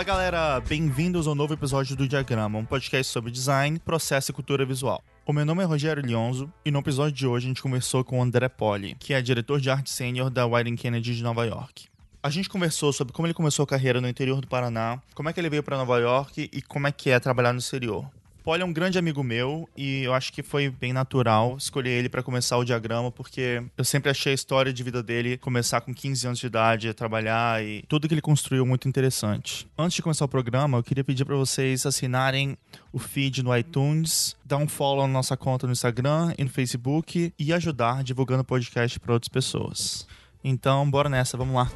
Fala galera, bem-vindos ao novo episódio do Diagrama, um podcast sobre design, processo e cultura visual. O meu nome é Rogério Lionzo e no episódio de hoje a gente conversou com o André Poli, que é diretor de arte sênior da Wyden Kennedy de Nova York. A gente conversou sobre como ele começou a carreira no interior do Paraná, como é que ele veio para Nova York e como é que é trabalhar no exterior. Paul é um grande amigo meu e eu acho que foi bem natural escolher ele para começar o diagrama, porque eu sempre achei a história de vida dele começar com 15 anos de idade trabalhar e tudo que ele construiu muito interessante. Antes de começar o programa, eu queria pedir para vocês assinarem o feed no iTunes, dar um follow na nossa conta no Instagram e no Facebook e ajudar divulgando o podcast para outras pessoas. Então, bora nessa, vamos lá.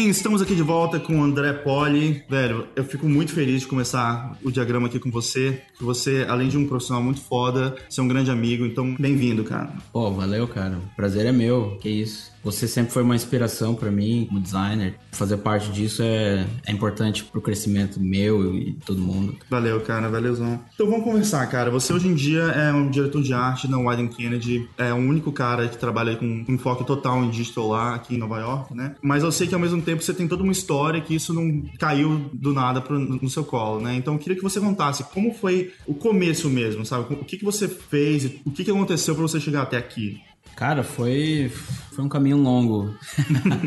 Bem, estamos aqui de volta com o André Poli. Velho, eu fico muito feliz de começar o diagrama aqui com você. Que você, além de um profissional muito foda, você é um grande amigo, então bem-vindo, cara. Pô, valeu, cara. Prazer é meu, que isso. Você sempre foi uma inspiração para mim como designer. Fazer parte disso é, é importante pro crescimento meu e todo mundo. Valeu, cara, valeuzão. Então vamos conversar, cara. Você hoje em dia é um diretor de arte na Wyden Kennedy, é o único cara que trabalha com um enfoque total em digital lá aqui em Nova York, né? Mas eu sei que ao mesmo tempo você tem toda uma história que isso não caiu do nada pro, no seu colo, né? Então eu queria que você contasse como foi o começo mesmo, sabe? O que, que você fez, o que, que aconteceu para você chegar até aqui? Cara, foi, foi um caminho longo.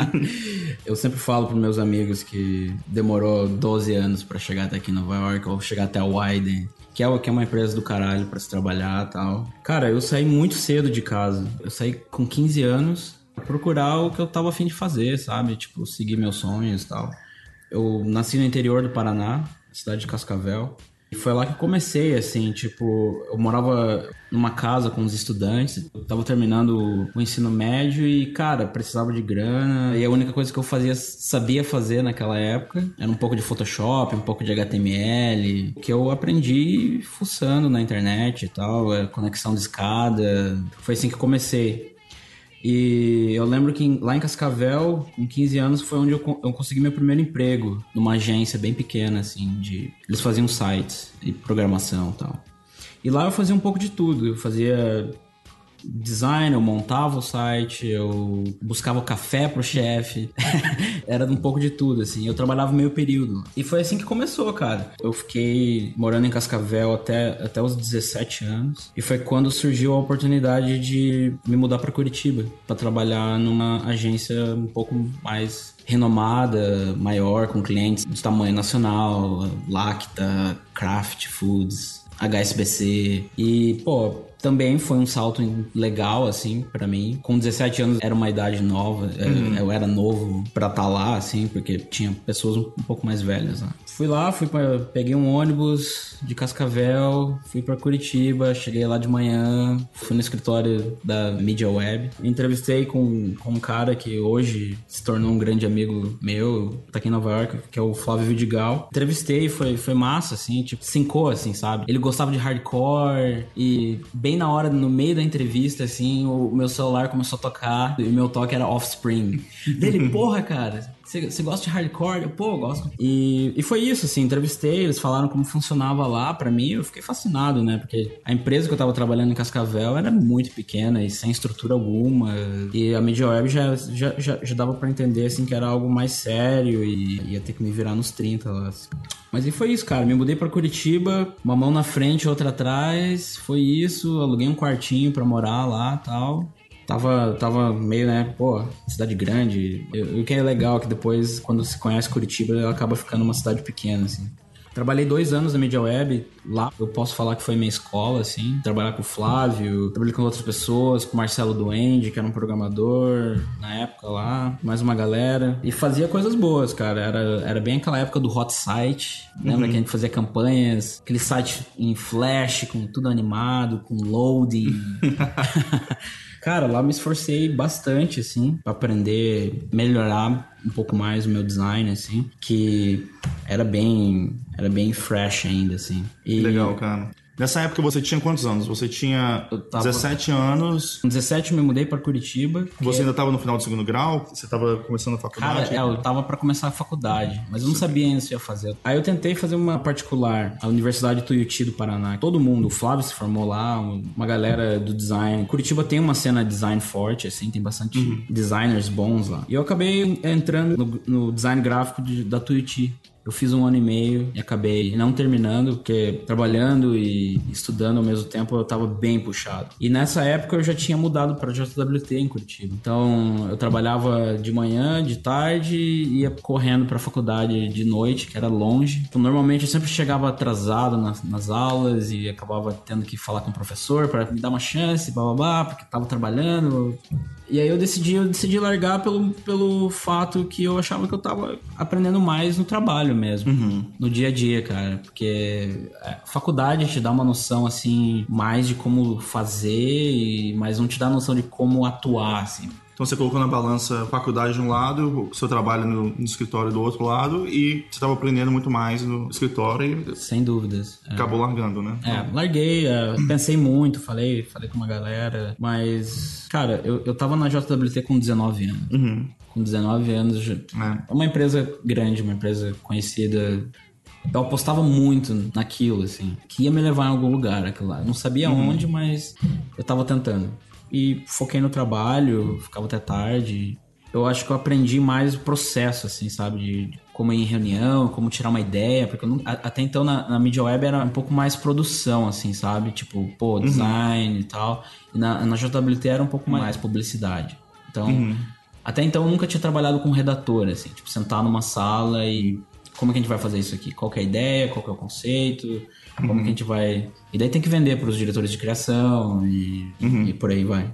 eu sempre falo para meus amigos que demorou 12 anos para chegar até aqui em Nova York, ou chegar até a Wyden, que é, é uma empresa do caralho para se trabalhar tal. Cara, eu saí muito cedo de casa. Eu saí com 15 anos pra procurar o que eu tava afim de fazer, sabe? Tipo, seguir meus sonhos e tal. Eu nasci no interior do Paraná, cidade de Cascavel. E foi lá que comecei, assim, tipo, eu morava numa casa com os estudantes, eu tava terminando o ensino médio e, cara, precisava de grana. E a única coisa que eu fazia, sabia fazer naquela época era um pouco de Photoshop, um pouco de HTML, que eu aprendi fuçando na internet e tal, conexão de escada. Foi assim que comecei. E eu lembro que lá em Cascavel, com 15 anos, foi onde eu, eu consegui meu primeiro emprego, numa agência bem pequena, assim, de... Eles faziam sites e programação e tal. E lá eu fazia um pouco de tudo. Eu fazia design, eu montava o site, eu buscava café pro chefe. Era um pouco de tudo, assim. Eu trabalhava meio período. E foi assim que começou, cara. Eu fiquei morando em Cascavel até, até os 17 anos. E foi quando surgiu a oportunidade de me mudar para Curitiba, para trabalhar numa agência um pouco mais renomada, maior, com clientes de tamanho nacional, Lacta, Kraft Foods, HSBC. E, pô, também foi um salto legal, assim, para mim. Com 17 anos era uma idade nova, é, uhum. eu era novo pra estar tá lá, assim, porque tinha pessoas um, pouco mais velhas, né? Fui lá, fui pra, peguei um ônibus de Cascavel, fui para Curitiba, cheguei lá de manhã, fui no escritório da Media Web, entrevistei com, com um cara que hoje se tornou um grande amigo meu, tá aqui em Nova York, que é o Flávio Vidigal. Entrevistei, foi, foi massa, assim, tipo, cincou, assim, sabe? Ele gostava de hardcore e bem na hora, no meio da entrevista, assim, o meu celular começou a tocar e meu toque era Offspring. Dele, porra, cara, você gosta de hardcore? Pô, eu gosto. E, e foi isso, assim, entrevistei, eles falaram como funcionava lá para mim, eu fiquei fascinado, né? Porque a empresa que eu tava trabalhando em Cascavel era muito pequena e sem estrutura alguma. E a Media Web já, já, já, já dava para entender, assim, que era algo mais sério e ia ter que me virar nos 30 lá. Assim. Mas e foi isso, cara. Me mudei para Curitiba, uma mão na frente, outra atrás. Foi isso, aluguei um quartinho para morar lá tal. Tava, tava meio, né, pô, cidade grande. E o que é legal é que depois, quando se conhece Curitiba, ela acaba ficando uma cidade pequena, assim. Trabalhei dois anos na Media Web, lá eu posso falar que foi minha escola, assim. Trabalhar com o Flávio, trabalhei com outras pessoas, com o Marcelo Duende, que era um programador na época lá, mais uma galera. E fazia coisas boas, cara. Era, era bem aquela época do hot site. Lembra uhum. que a gente fazia campanhas? Aquele site em flash, com tudo animado, com loading. Cara, lá me esforcei bastante, assim, para aprender, melhorar um pouco mais o meu design, assim, que era bem, era bem fresh ainda, assim. E, Legal, cara. Nessa época você tinha quantos anos? Você tinha tava- 17 anos. Com 17 eu me mudei pra Curitiba. Você ainda estava no final do segundo grau? Você estava começando a Cara, faculdade? é, eu tava pra começar a faculdade, mas eu não sabia ainda se ia fazer. Aí eu tentei fazer uma particular, a Universidade Tuiuti do Paraná. Todo mundo, o Flávio se formou lá, uma galera do design. Curitiba tem uma cena design forte, assim, tem bastante designers bons lá. E eu acabei entrando no, no design gráfico de- da Tuiuti. Eu fiz um ano e meio e acabei não terminando, porque trabalhando e estudando ao mesmo tempo eu tava bem puxado. E nessa época eu já tinha mudado para JWT em Curitiba. Então eu trabalhava de manhã, de tarde ia correndo pra faculdade de noite, que era longe. Então normalmente eu sempre chegava atrasado nas, nas aulas e acabava tendo que falar com o professor para me dar uma chance, blá blá blá, porque tava trabalhando. E aí eu decidi, eu decidi largar pelo, pelo fato que eu achava que eu tava aprendendo mais no trabalho mesmo. No dia a dia, cara. Porque a faculdade te dá uma noção, assim, mais de como fazer, mas não te dá noção de como atuar, assim. Então você colocou na balança a faculdade de um lado, o seu trabalho no, no escritório do outro lado, e você estava aprendendo muito mais no escritório e Sem dúvidas. É. acabou largando, né? É, larguei, é, pensei muito, falei, falei com uma galera, mas, cara, eu, eu tava na JWT com 19 anos. Uhum. Com 19 anos, É. é uma empresa grande, uma empresa conhecida. Eu apostava muito naquilo, assim, que ia me levar em algum lugar, aquilo lá. Eu não sabia onde, mas eu tava tentando. E foquei no trabalho, ficava até tarde. Eu acho que eu aprendi mais o processo, assim, sabe? De, como ir em reunião, como tirar uma ideia, porque não- até então na, na mídia web era um pouco mais produção, assim, sabe? Tipo, pô, design e tal. E na, na JWT era um pouco mais publicidade. Então, até então eu nunca tinha trabalhado com redator, assim, tipo, sentar numa sala e como é que a gente vai fazer isso aqui? Qual que é a ideia? Qual que é o conceito? Como que a gente vai. E daí tem que vender para os diretores de criação e, e por aí vai.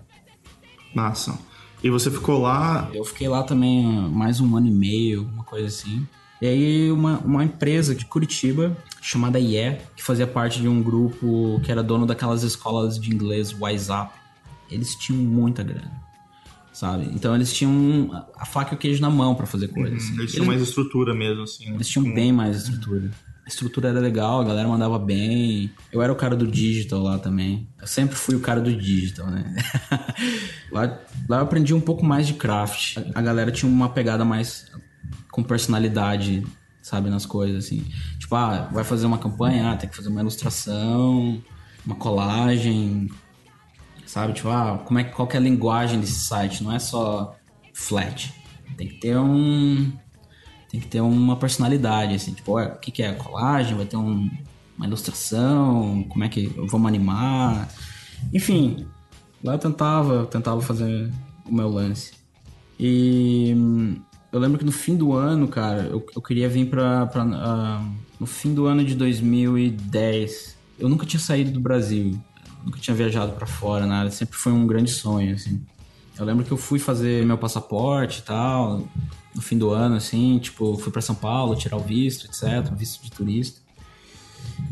Massa. E você ficou lá. Eu fiquei lá também mais um ano e meio, uma coisa assim. E aí uma, uma empresa de Curitiba chamada IE, que fazia parte de um grupo que era dono daquelas escolas de inglês WhatsApp. Eles tinham muita grana, sabe? Então eles tinham a faca e o queijo na mão para fazer coisas. assim. Eles tinham mais estrutura mesmo, assim. Eles tinham bem mais estrutura. A estrutura era legal, a galera mandava bem. Eu era o cara do digital lá também. Eu sempre fui o cara do digital, né? lá, lá eu aprendi um pouco mais de craft. A galera tinha uma pegada mais com personalidade, sabe, nas coisas, assim. Tipo, ah, vai fazer uma campanha, ah, tem que fazer uma ilustração, uma colagem, sabe? Tipo, ah, como é, qual que é a linguagem desse site? Não é só flat. Tem que ter um tem que ter uma personalidade, assim, tipo, o que, que é colagem? Vai ter um- uma ilustração? Como é que vamos animar? Enfim, lá eu tentava, eu tentava fazer o meu lance. E hum, eu lembro que no fim do ano, cara, eu, eu queria vir pra. pra ah, no fim do ano de 2010. Eu nunca tinha saído do Brasil, nunca tinha viajado pra fora, nada. Sempre foi um grande sonho, assim. Eu lembro que eu fui fazer meu passaporte e tal, no fim do ano, assim, tipo, fui pra São Paulo tirar o visto, etc, visto de turista.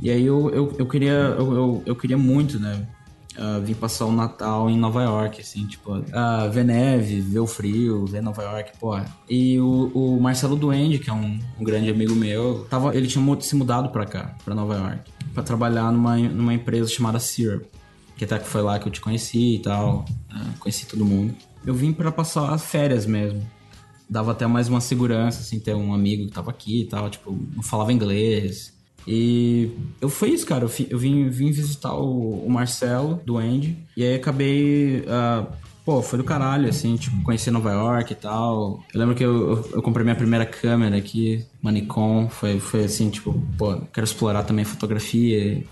E aí eu, eu, eu queria eu, eu, eu queria muito, né, ah, vir passar o Natal em Nova York, assim, tipo, ah, ver neve, ver o frio, ver Nova York, pô. E o, o Marcelo Duende, que é um, um grande amigo meu, tava, ele tinha se mudado pra cá, pra Nova York, pra trabalhar numa, numa empresa chamada Syrup que até que foi lá que eu te conheci e tal, né, conheci todo mundo. Eu vim pra passar as férias mesmo. Dava até mais uma segurança, assim, ter um amigo que tava aqui e tal, tipo, não falava inglês. E eu foi isso, cara. Eu, eu vim, vim visitar o, o Marcelo, do Andy, e aí acabei. ah, pô, foi do caralho, assim, tipo, conhecer Nova York e tal. Eu lembro que eu, eu, eu comprei minha primeira câmera aqui, uma Nikon. Foi, foi assim, tipo, pô, quero explorar também fotografia.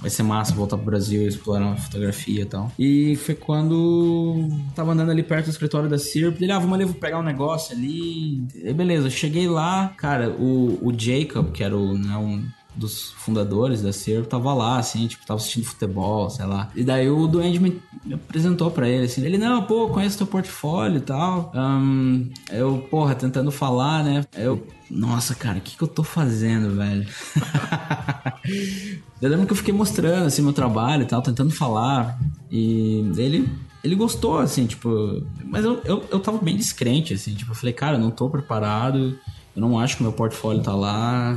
Vai ser massa voltar pro Brasil e explorar fotografia e tal. E foi quando tava andando ali perto do escritório da Sirp. Ele, ah, vamos ali, pegar um negócio ali. E beleza, cheguei lá, cara, o, o Jacob, que era o, né, um dos fundadores da Sirp, tava lá, assim, tipo, tava assistindo futebol, sei lá. E daí o Duende me, apresentou pra ele, assim. Ele, não, pô, conheço teu portfólio e tal. Ahn, eu, porra, tentando falar, né? Eu, nossa, cara, o que que eu tô fazendo, velho? Eu lembro que eu fiquei mostrando, assim, meu trabalho e tal, tentando falar. E ele, ele gostou, assim, tipo... Mas eu, eu, eu tava bem descrente, assim, tipo... Eu falei, cara, eu não tô preparado. Eu não acho que meu portfólio tá lá.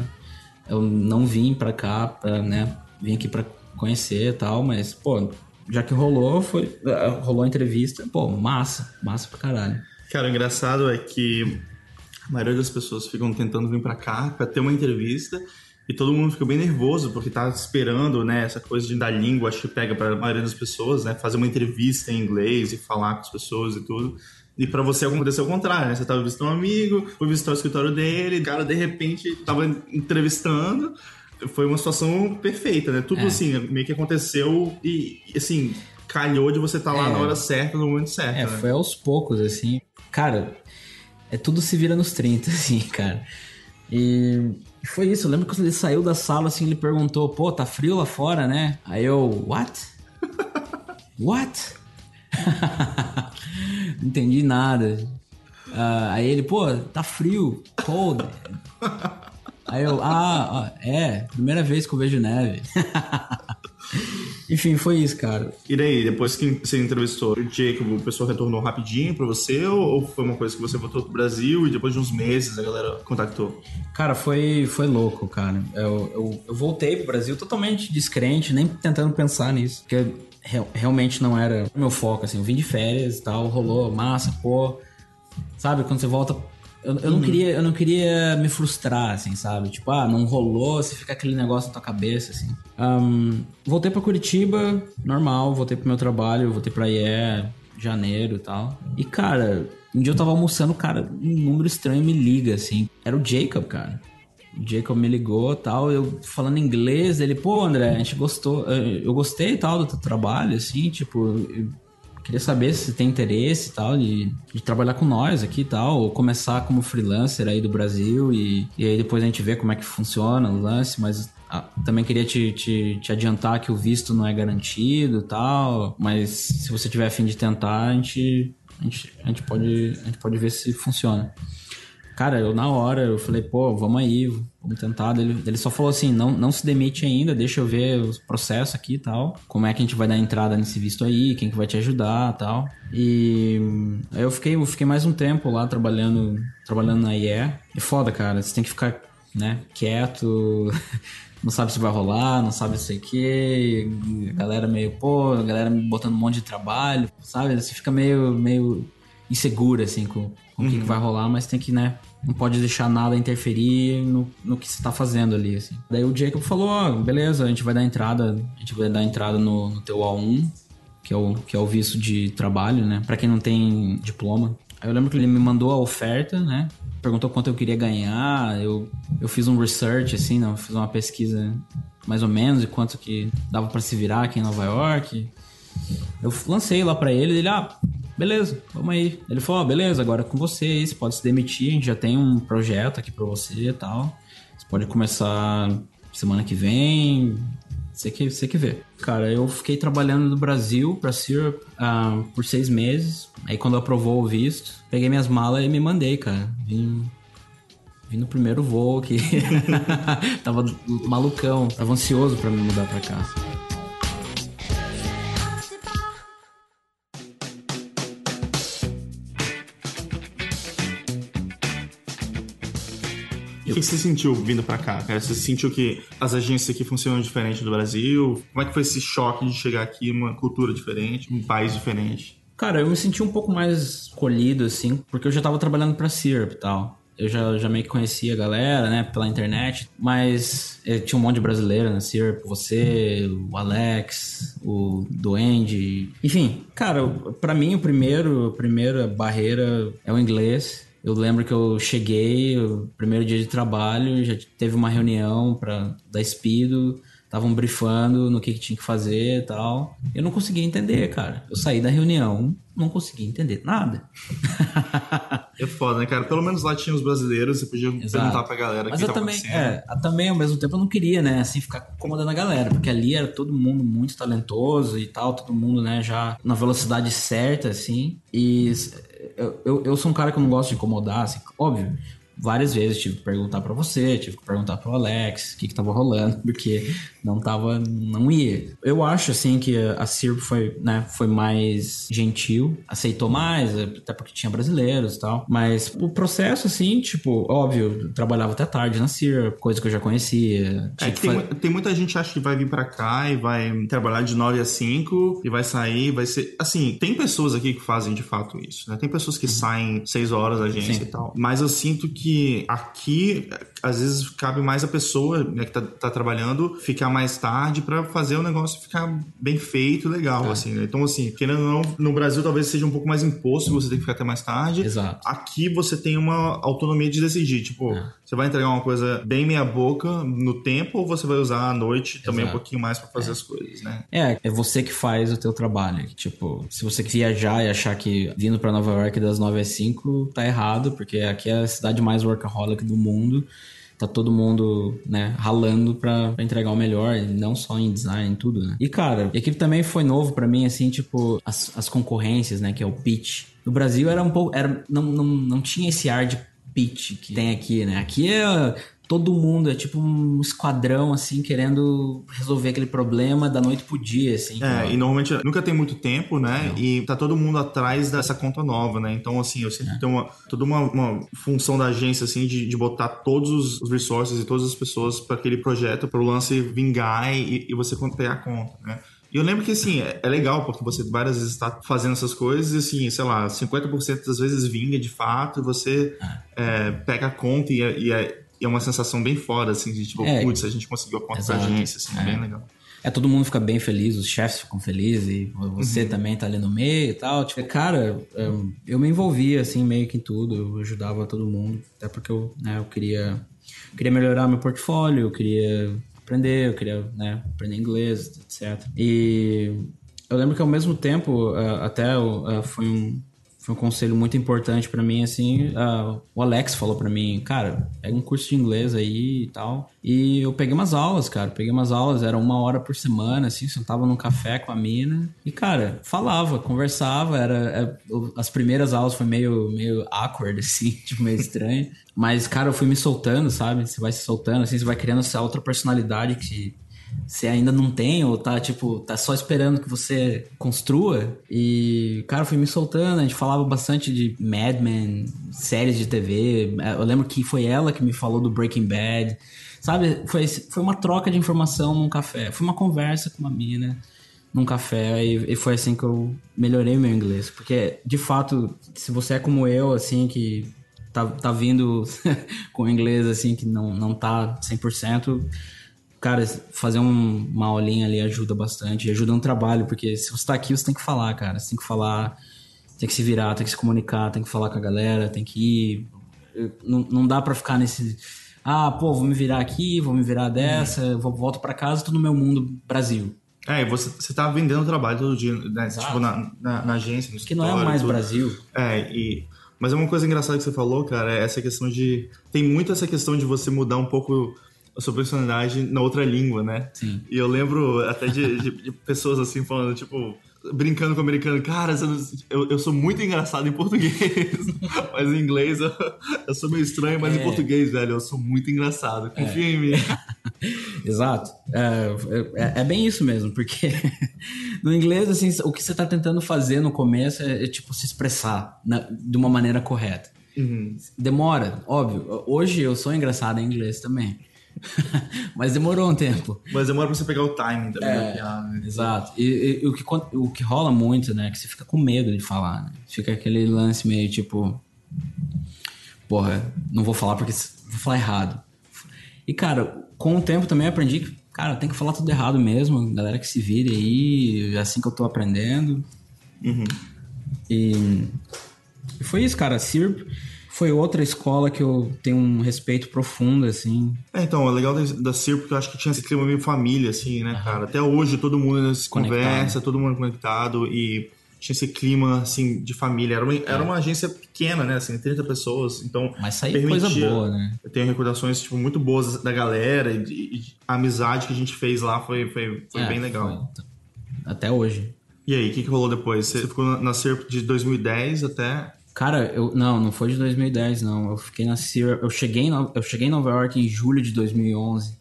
Eu não vim pra cá, pra, né... Vim aqui pra conhecer e tal, mas, pô, já que rolou, foi. eh, Rolou a entrevista, pô, massa, massa pra caralho. Cara, o engraçado é que a maioria das pessoas ficam tentando vir pra cá pra ter uma entrevista e todo mundo fica bem nervoso porque tá esperando, né, essa coisa de dar língua, acho que pega pra maioria das pessoas, né, fazer uma entrevista em inglês e falar com as pessoas e tudo. E pra você aconteceu o contrário, né? Você tava visitando um amigo, foi visitar o escritório dele, o cara de repente tava entrevistando. Foi uma situação perfeita, né? Tudo É. assim, meio que aconteceu e, assim, calhou de você estar lá É. na hora certa, no momento certo. É, né? foi aos poucos, assim. Cara, é tudo se vira nos 30, assim, cara. E foi isso. Eu lembro que quando ele saiu da sala, assim, ele perguntou, pô, tá frio lá fora, né? Aí eu, what? What? Não entendi nada. Ah, aí ele, pô, tá frio, cold. Aí eu, ah, é, primeira vez que eu vejo neve. Enfim, foi isso, cara. E daí, depois que você entrevistou o Jacob, o pessoal retornou rapidinho pra você? Ou ou foi uma coisa que você voltou pro Brasil e depois de uns meses a galera contactou? Cara, foi, foi louco, cara. Eu, eu, eu voltei pro Brasil totalmente descrente, nem tentando pensar nisso. Porque real- realmente não era o meu foco, assim. Eu vim de férias e tal, rolou, massa, pô. Sabe, quando você volta... Eu, eu, não queria, eu não queria me frustrar, assim, sabe? Tipo, ah, não rolou, você fica aquele negócio na tua cabeça, assim. Ahn, voltei pra Curitiba, normal, voltei pro meu trabalho, voltei pra IE, janeiro e tal. E, cara, um dia eu tava almoçando, cara, um número estranho me liga, assim. Era o Jacob, cara. O Jacob me ligou tal, eu falando inglês, ele, pô, André, a gente gostou, eh, eu gostei tal do teu trabalho, assim, tipo, queria saber se tem interesse tal de, de trabalhar com nós aqui e tal, ou começar como freelancer aí do Brasil e, e aí depois a gente vê como é que funciona o lance, mas ah, também queria te, te, te adiantar que o visto não é garantido tal, mas se você tiver afim de tentar, a gente, a gente, a gente, pode, a gente pode ver se funciona. Cara, eu na hora, eu falei, pô, vamos aí, vamos tentar. Ele, ele só falou assim, não, não se demite ainda, deixa eu ver os processos aqui e tal. Como é que a gente vai dar entrada nesse visto aí, quem que vai te ajudar e tal. E aí eu fiquei, eu fiquei mais um tempo lá trabalhando, trabalhando na IE. É foda, cara, você tem que ficar, né, quieto, não sabe se vai rolar, não sabe sei o que. A galera meio, pô, a galera botando um monte de trabalho, sabe? Você fica meio, meio insegura, assim, com, com o que, que vai rolar, mas tem que, né? Não pode deixar nada interferir no, no que você tá fazendo ali, assim. Daí o Jacob falou, ó, beleza, a gente vai dar entrada, a gente vai dar entrada no, no teu A1, que é, o, que é o visto de trabalho, né? Pra quem não tem diploma. Aí eu lembro que ele me mandou a oferta, né? Perguntou quanto eu queria ganhar, eu, eu fiz um research, assim, não, fiz uma pesquisa mais ou menos de quanto que dava pra se virar aqui em Nova York. Eu lancei lá pra ele, ele, ah, beleza, vamos aí. Ele falou, ó, beleza, agora é com você aí, você pode se demitir, a gente já tem um projeto aqui pra você e tal. Você pode começar semana que vem, você que, você que vê. Cara, eu fiquei trabalhando no Brasil pra Syrup ah, por seis meses. Aí quando aprovou o visto, peguei minhas malas e me mandei, cara. Vim, vim no primeiro voo que tava malucão, tava ansioso pra me mudar pra cá. O que você sentiu vindo pra cá, cara? Você sentiu que as agências aqui funcionam diferente do Brasil? Como é que foi esse choque de chegar aqui, uma cultura diferente, um país diferente? Cara, eu me senti um pouco mais colhido, assim, porque eu já tava trabalhando pra Syrup e tal. Eu já, já meio que conhecia a galera, né, pela internet, mas eh, tinha um monte de brasileiro na Syrup, você, o Alex, o Duende, enfim. Cara, pra mim o primeiro, a primeira barreira é o inglês. Eu lembro que eu cheguei, o primeiro dia de trabalho, já teve uma reunião pra, da Speedo, estavam brifando no que, que tinha que fazer e tal. Eu não conseguia entender, cara. Eu saí da reunião, não conseguia entender nada. É foda, né, cara? Pelo menos lá tinha os brasileiros, você podia Exato. perguntar pra galera Mas que eu também, é, eu também ao mesmo tempo eu não queria, né, assim, ficar incomodando a galera, porque ali era todo mundo muito talentoso e tal, todo mundo, né, já na velocidade certa, assim, e eu, eu, sou um cara que eu não gosto de incomodar, assim, óbvio, várias vezes tive que perguntar para você, tive que perguntar pro Alex o que que tava rolando, porque não tava, não ia. Eu acho, assim, que a CIRP foi, né, foi mais gentil, aceitou mais, até porque tinha brasileiros e tal, mas o processo, assim, tipo, óbvio, trabalhava até tarde na CIRP, coisa que eu já conhecia. É que tem, tem, muita gente que acha que vai vir para cá e vai trabalhar de 9 a 5 e vai sair, vai ser... Assim, tem pessoas aqui que fazem de fato isso, né? Tem pessoas que uhum. saem 6 horas da agência Sim. e tal, mas eu sinto que aqui, às vezes, cabe mais a pessoa né, que tá, tá trabalhando ficar mais tarde para fazer o negócio ficar bem feito e legal, é. assim, né? Então, assim, querendo ou não, no Brasil talvez seja um pouco mais imposto, você tem que ficar até mais tarde. Exato. Aqui você tem uma autonomia de decidir, tipo, é. você vai entregar uma coisa bem meia boca no tempo ou você vai usar à noite Exato. também um pouquinho mais para fazer é. as coisas, né? É, é você que faz o teu trabalho. Tipo, se você viajar e achar que vindo para Nova York das 9 às 5 tá errado, porque aqui é a cidade mais workaholic do mundo tá todo mundo, né, ralando pra, pra, entregar o melhor, não só em design, tudo, né? E, cara, a equipe também foi novo para mim, assim, tipo, as, as concorrências, né, que é o pitch. No Brasil era um pouco, era, não, não, não tinha esse ar de pitch que tem aqui, né? Aqui é todo mundo é tipo um esquadrão, assim, querendo resolver aquele problema da noite pro dia, assim. É, e normalmente nunca tem muito tempo, né? Não. E tá todo mundo atrás dessa conta nova, né? Então, assim, eu sempre é. tenho uma, toda uma, uma, função da agência, assim, de, de botar todos os resources e todas as pessoas para aquele projeto, para o lance vingar e, e você ter a conta, né? E eu lembro que, assim, é, é legal, porque você várias vezes está fazendo essas coisas e, assim, sei lá, 50% das vezes vinga de fato e você é. É, pega a conta e, é, e, é, e é uma sensação bem foda, assim, de tipo, é, putz, a gente conseguiu a conta da agência, assim, é. bem legal. É, todo mundo fica bem feliz, os chefes ficam felizes, e você uhum. também tá ali no meio e tal. Tipo, cara, eu, eu, me envolvia, assim, meio que em tudo, eu ajudava todo mundo, até porque eu, né, eu queria, eu queria melhorar meu portfólio, eu queria aprender, eu queria, né, aprender inglês, etc. E eu lembro que ao mesmo tempo, até foi um foi um conselho muito importante para mim, assim, uh, o Alex falou para mim, cara, pega um curso de inglês aí e tal. E eu peguei umas aulas, cara, peguei umas aulas, era uma hora por semana, assim, sentava num café com a mina e, cara, falava, conversava, era, era é, as primeiras aulas foi meio, meio awkward, assim, tipo, meio estranho. Mas, cara, eu fui me soltando, sabe? Você vai se soltando, assim, você vai criando essa outra personalidade que você ainda não tem, ou tá, tipo, tá só esperando que você construa. E, cara, fui me soltando, a gente falava bastante de Mad Men, séries de TV. Eu lembro que foi ela que me falou do Breaking Bad. Sabe, foi, foi uma troca de informação num café. Foi uma conversa com uma mina num café e, e foi assim que eu melhorei meu inglês. Porque, de fato, se você é como eu, assim, que tá, tá vindo com inglês, assim, que não, não tá 100%, cara, fazer um, uma aulinha ali ajuda bastante, ajuda no trabalho, porque se você tá aqui, você tem que falar, cara. Você tem que falar, tem que se virar, tem que se comunicar, tem que falar com a galera, tem que ir. Não, não dá para ficar nesse. Ah, pô, vou me virar aqui, vou me virar dessa, hum. vou, volto para casa, tô no meu mundo Brasil. É, e você, você tá vendendo trabalho todo dia, né? Tipo, na, na, na agência, no Que não é mais tudo. Brasil. É, e... Mas é uma coisa engraçada que você falou, cara, é essa questão de... Tem muito essa questão de você mudar um pouco a sua personalidade na outra língua, né? Sim. E eu lembro até de, de, de pessoas assim falando, tipo, brincando com o americano, cara, eu, eu sou muito engraçado em português, mas em inglês eu, eu sou meio estranho, mas é. em português, velho, eu sou muito engraçado. Confia é. em mim. Exato. É, é, é, bem isso mesmo, porque no inglês, assim, o que você está tentando fazer no começo é, é tipo se expressar na, de uma maneira correta. Uhum. Demora, óbvio. Hoje eu sou engraçado em inglês também. Mas demorou um tempo. Mas demora pra você pegar o timing também. É, né? Exato. E, e, o, que, o que rola muito, né? É que você fica com medo de falar. Né? Fica aquele lance meio tipo. Porra, não vou falar porque vou falar errado. E, cara, com o tempo também aprendi que, cara, tem que falar tudo errado mesmo. Galera que se vire aí, é assim que eu tô aprendendo. Uhum. E, e foi isso, cara. Sirp foi outra escola que eu tenho um respeito profundo, assim. É, então, é legal da, CIR porque eu acho que tinha esse clima meio família, assim, né, cara? Até hoje todo mundo se conversa, todo mundo conectado e tinha esse clima, assim, de família. Era uma, é. era uma agência pequena, né, assim, 30 pessoas, então... Mas saiu coisa boa, né? Eu tenho recordações, tipo, muito boas da galera e, e a amizade que a gente fez lá foi, foi, foi é, bem legal. Foi. Até hoje. E aí, o que, que rolou depois? Você ficou na CIR de 2010 até... Cara, eu não, não foi de 2010, não. Eu fiquei na Syrup, eu cheguei, em, eu cheguei em Nova York em julho de 2011.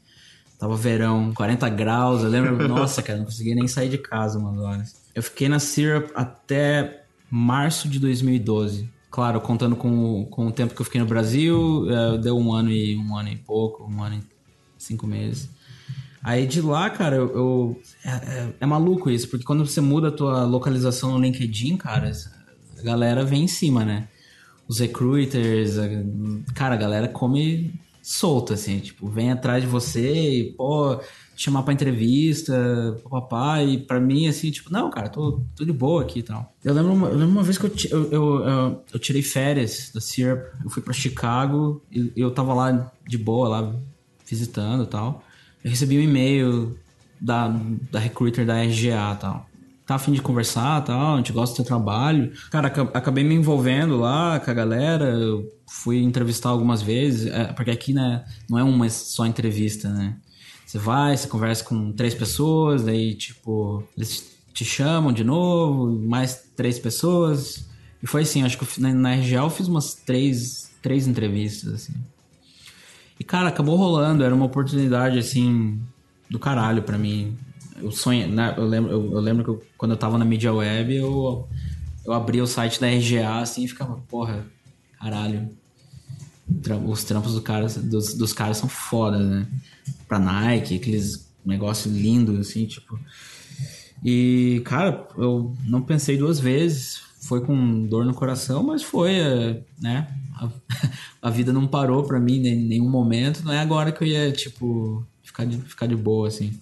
Tava verão, 40 graus, eu lembro, nossa, cara, não consegui nem sair de casa, mano. Eu fiquei na Syrup até março de 2012. Claro, contando com, com o tempo que eu fiquei no Brasil, é, deu um ano e um ano e pouco, um ano e cinco meses. Aí de lá, cara, eu, eu é, é, é, maluco isso, porque quando você muda a tua localização no LinkedIn, cara, a galera vem em cima, né? Os recruiters, a, cara, a galera come solta, assim, tipo, vem atrás de você e, pô, chamar pra entrevista, papapá, e pra mim, assim, tipo, não, cara, tô, tô de boa aqui e tal. Eu lembro, uma, eu lembro uma vez que eu, eu, eu, eu, tirei férias da Syrup, eu fui pra Chicago e eu tava lá de boa, lá visitando e tal. Eu recebi um e-mail da, da recruiter da RGA e tal. Tá afim de conversar tal, a gente gosta do seu trabalho. Cara, acabei me envolvendo lá com a galera, fui entrevistar algumas vezes, é, porque aqui, né, não é uma só entrevista, né? Você vai, você conversa com três pessoas, daí, tipo, eles te chamam de novo, mais três pessoas. E foi assim, acho que na, na RGA eu fiz umas três, três entrevistas, assim. E, cara, acabou rolando, era uma oportunidade, assim, do caralho para mim. Eu sonho, né, eu lembro, eu, eu, lembro que eu, quando eu tava na mídia web, eu, eu abria o site da RGA, assim, e ficava, porra, caralho. Os trampos do cara, dos, dos caras são foda, né? pra Nike, aqueles negócios lindos, assim, tipo. E, cara, eu não pensei duas vezes. Foi com dor no coração, mas foi, é, né? A, a vida não parou pra mim em nenhum momento. Não é agora que eu ia, tipo, ficar de, ficar de boa, assim.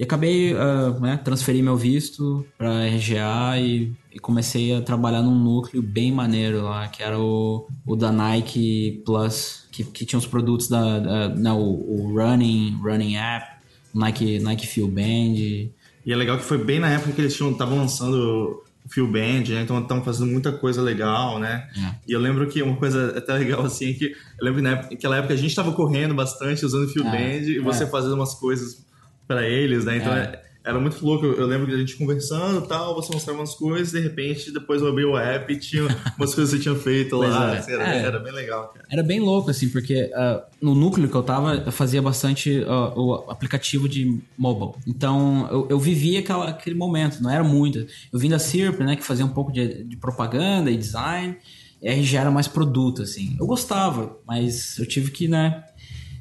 E acabei, uh, né, transferi meu visto para RGA e, e, comecei a trabalhar num núcleo bem maneiro lá, que era o, o da Nike Plus, que, que tinha os produtos da, da não, o, o, Running, Running App, Nike, Nike Feel Band. E é legal que foi bem na época que eles estavam lançando o Feel Band, né? Então estavam fazendo muita coisa legal, né? É. E eu lembro que uma coisa até legal assim, que eu lembro que naquela época a gente estava correndo bastante usando o Feel é. Band e você é. fazendo umas coisas para eles, né? Então é. era muito louco. Eu lembro que a gente conversando tal, você mostrava umas coisas, de repente depois eu abri o app e tinha umas coisas que você tinha feito lá. É. Assim, era, é. era, bem legal, cara. Era bem louco, assim, porque uh, no núcleo que eu tava, eu fazia bastante uh, o aplicativo de mobile. Então eu, eu vivia aquela, aquele momento, não era muito. Eu vim da Sirp, né, que fazia um pouco de, de propaganda e design. E aí já era mais produto, assim. Eu gostava, mas eu tive que, né,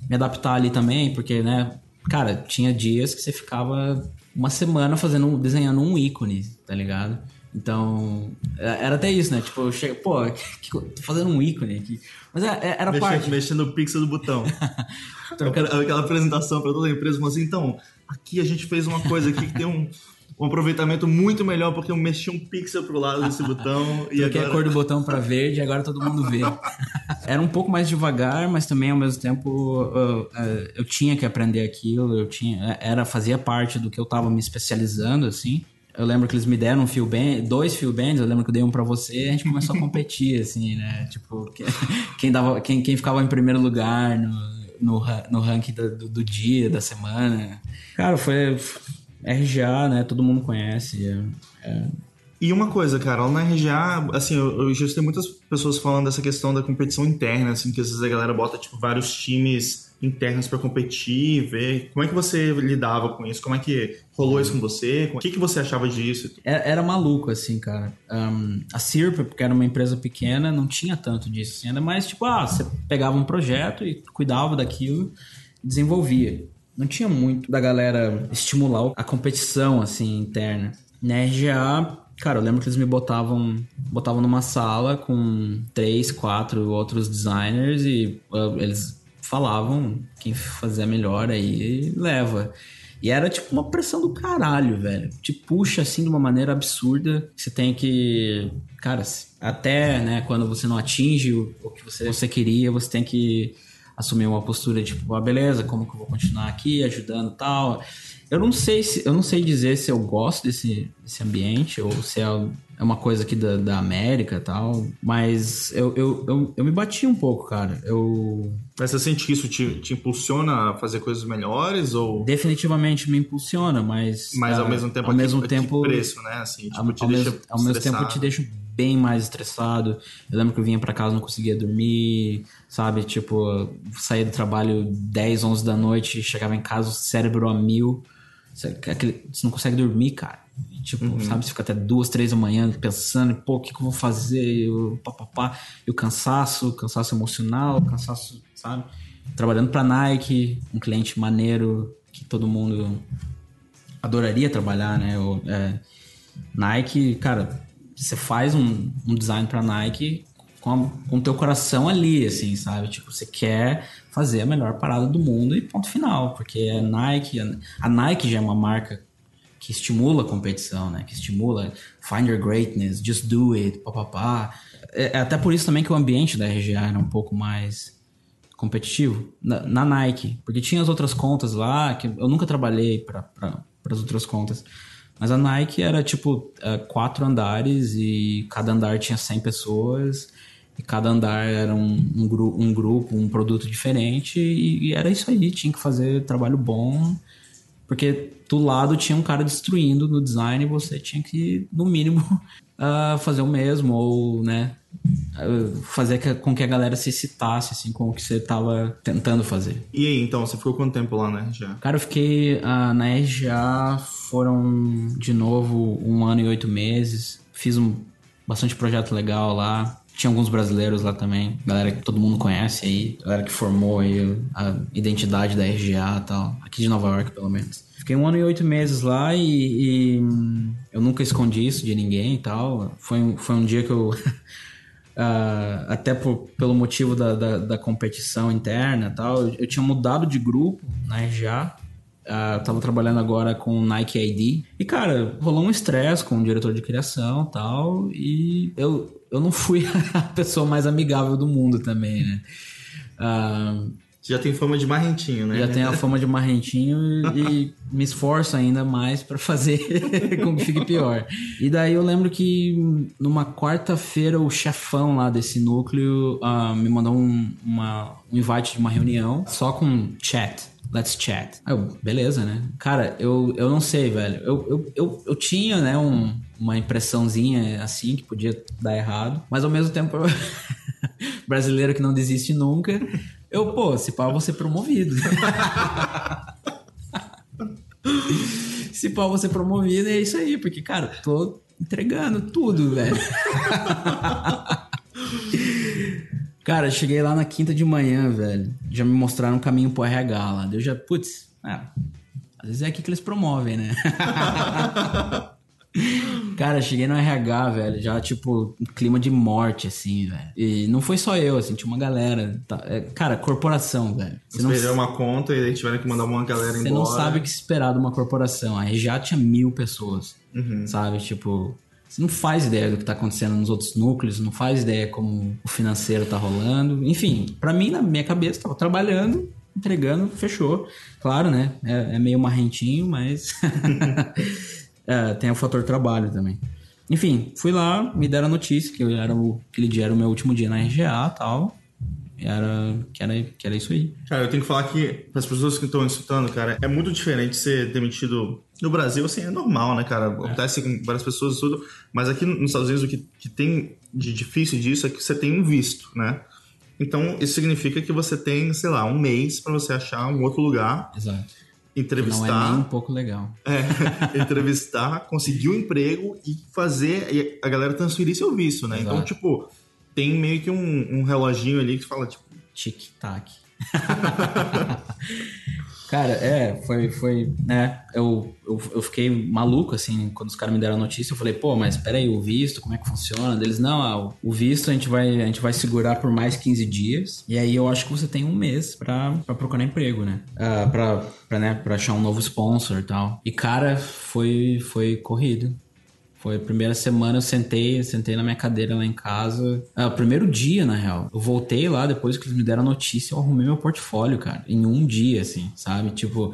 me adaptar ali também, porque, né, Cara, tinha dias que você ficava uma semana fazendo, desenhando um ícone, tá ligado? Então, é, era até isso, né? Tipo, eu chego, pô, que, tô fazendo um ícone aqui. Mas é, é, era mexendo, parte. Mexendo no pixel do botão. então, aquela, aquela apresentação para toda a empresa, mas assim, então, aqui a gente fez uma coisa aqui que tem um um aproveitamento muito melhor porque eu mexi um pixel pro lado desse botão. e agora... a cor do botão para verde e agora todo mundo vê. Era um pouco mais devagar, mas também ao mesmo tempo uh, uh, eu tinha que aprender aquilo, eu tinha, era, fazia parte do que eu tava me especializando, assim. Eu lembro que eles me deram um fio band, dois fio bands, eu lembro que eu dei um para você e a gente começou a competir, assim, né? Tipo, quem, dava, quem, quem ficava em primeiro lugar no, no, no ranking do, do dia, da semana. Cara, foi RGA, né? Todo mundo conhece. É, é... E uma coisa, cara, na RGA, assim, eu, eu já escutei muitas pessoas falando dessa questão da competição interna, assim, que às vezes a galera bota, tipo, vários times internos para competir, ver. Como é que você lidava com isso? Como é que rolou isso com você? O que, que você achava disso? Era, é, era maluco, assim, cara. Um, a Sirp, porque era uma empresa pequena, não tinha tanto disso. Assim, ainda mais, tipo, ah, você pegava um projeto e cuidava daquilo, desenvolvia não tinha muito da galera estimular a competição, assim, interna. Na RGA, cara, eu lembro que eles me botavam, botavam numa sala com três, quatro outros designers e uh, eles falavam quem fazer melhor aí leva. E era tipo uma pressão do caralho, velho. Te puxa assim de uma maneira absurda. Você tem que. Cara, até né, quando você não atinge o, o que você, você queria, você tem que assumir uma postura tipo, ah, beleza, como que eu vou continuar aqui ajudando tal. Eu não sei se eu não sei dizer se eu gosto desse, desse ambiente ou se é, é uma coisa aqui da, da América tal, mas eu, eu, eu, eu, me bati um pouco, cara. Eu. Mas você sente que isso te, te impulsiona a fazer coisas melhores ou. Definitivamente me impulsiona, mas. Mas ao ah, mesmo tempo, ao mesmo tempo preço, né? Assim, tipo, ao, mesmo, ao mesmo tempo te deixa bem mais estressado. Eu lembro que eu vinha para casa não conseguia dormir, sabe? Tipo, saía do trabalho 10, 11 da noite, chegava em casa, o cérebro a mil. Você, aquele, você não consegue dormir, cara. Tipo, uhum. sabe? Você fica até duas, três da manhã pensando, pô, o que, que eu vou fazer? Eu, pá, pá, pá. E o cansaço, cansaço emocional, cansaço, sabe? Trabalhando pra Nike, um cliente maneiro que todo mundo adoraria trabalhar, né? Eu, é, Nike, cara, você faz um, um design pra Nike com, o teu coração ali, assim, sabe? Tipo, você quer fazer a melhor parada do mundo e ponto final, porque é Nike, a Nike já é uma marca que estimula a competição, né? Que estimula find your greatness, just do it, papapá. É, é até por isso também que o ambiente da RGA era um pouco mais competitivo na, na Nike, porque tinha as outras contas lá que eu nunca trabalhei para as outras contas. Mas a Nike era tipo é, quatro andares e cada andar tinha 100 pessoas e cada andar era um, um, gru um grupo, um produto diferente e, e, era isso aí, tinha que fazer trabalho bom porque do lado tinha um cara destruindo no design e você tinha que, no mínimo, uh, fazer o mesmo ou, né, fazer com que a galera se excitasse assim com o que você estava tentando fazer. E aí, então, você ficou quanto tempo lá na RGA? Cara, eu fiquei uh, na RGA foram de novo um ano e oito meses. Fiz um bastante projeto legal lá. Tinha alguns brasileiros lá também, galera que todo mundo conhece aí, galera que formou aí a identidade da RGA e tal, aqui de Nova York pelo menos. Fiquei um ano e oito meses lá e, e hum, eu nunca escondi isso de ninguém e tal. Foi, foi um dia que eu. Uh, até por, pelo motivo da, da, da, competição interna e tal, eu, eu, tinha mudado de grupo na RGA. Uh, eu tava trabalhando agora com Nike ID. E, cara, rolou um estresse com o diretor de criação tal. E eu, eu não fui a pessoa mais amigável do mundo também, né? Uh, já tem fama de marrentinho, né? Já tem a fama de marrentinho e, me esforço ainda mais para fazer com que fique pior. E daí eu lembro que numa quarta-feira o chefão lá desse núcleo uh, me mandou um, uma, um invite de uma reunião só com chat. Let's chat. Aí eu, beleza, né? Cara, eu, eu não sei, velho. Eu, eu, eu, eu tinha, né, um, uma impressãozinha assim que podia dar errado, mas ao mesmo tempo brasileiro que não desiste nunca. Eu, pô, se pau, vou ser promovido. se pau, vou ser promovido, é isso aí, porque, cara, tô entregando tudo, velho. cara, cheguei lá na quinta de manhã, velho. Já me mostraram um caminho pro RH lá. Eu já, putz, é, às vezes é aqui que eles promovem, né? Cara, cheguei no RH, velho, já, tipo, um clima de morte, assim, velho. E não foi só eu, assim, tinha uma galera. Tá, é, cara, corporação, velho. Você, não perdeu uma conta e aí tiveram que mandar uma galera embora. Você não sabe o que esperar de uma corporação. A RGA tinha mil pessoas, uhum. sabe? Tipo, você não faz ideia do que tá acontecendo nos outros núcleos, não faz ideia como o financeiro tá rolando. Enfim, para mim, na minha cabeça, tava trabalhando, entregando, fechou. Claro, né? É, é meio marrentinho, mas. É, tem o fator trabalho também. Enfim, fui lá, me deram a notícia que eu era o, aquele dia era o meu último dia na RGA e tal. E era, que, era, que era isso aí. Cara, eu tenho que falar que, para as pessoas que estão escutando, cara, é muito diferente ser demitido no Brasil, assim, é normal, né, cara? Acontece é. com várias pessoas e tudo. Mas aqui nos Estados Unidos, o que, que tem de difícil disso é que você tem um visto, né? Então, isso significa que você tem, sei lá, um mês para você achar um outro lugar. Exato entrevistar. Não é nem um pouco legal. É, entrevistar, conseguir um emprego e fazer a galera transferir seu visto, né? Então, Exato. Então, tipo, tem meio que um, um reloginho ali que fala, tipo. Tic-tac. Cara, é, foi, foi, né, eu, eu, eu, fiquei maluco, assim, quando os caras me deram a notícia, eu falei, pô, mas peraí, o visto, como é que funciona? Eles, não, ah, o visto a gente, vai, a gente vai segurar por mais 15 dias, e aí eu acho que você tem um mês pra, pra procurar emprego, né, uh, pra, pra, né, pra achar um novo sponsor e tal. E, cara, foi, foi corrido. Foi a primeira semana eu sentei, sentei na minha cadeira lá em casa. É, o primeiro dia, na real. Eu voltei lá, depois que eles me deram a notícia, eu arrumei meu portfólio, cara. Em um dia, assim, sabe? Tipo,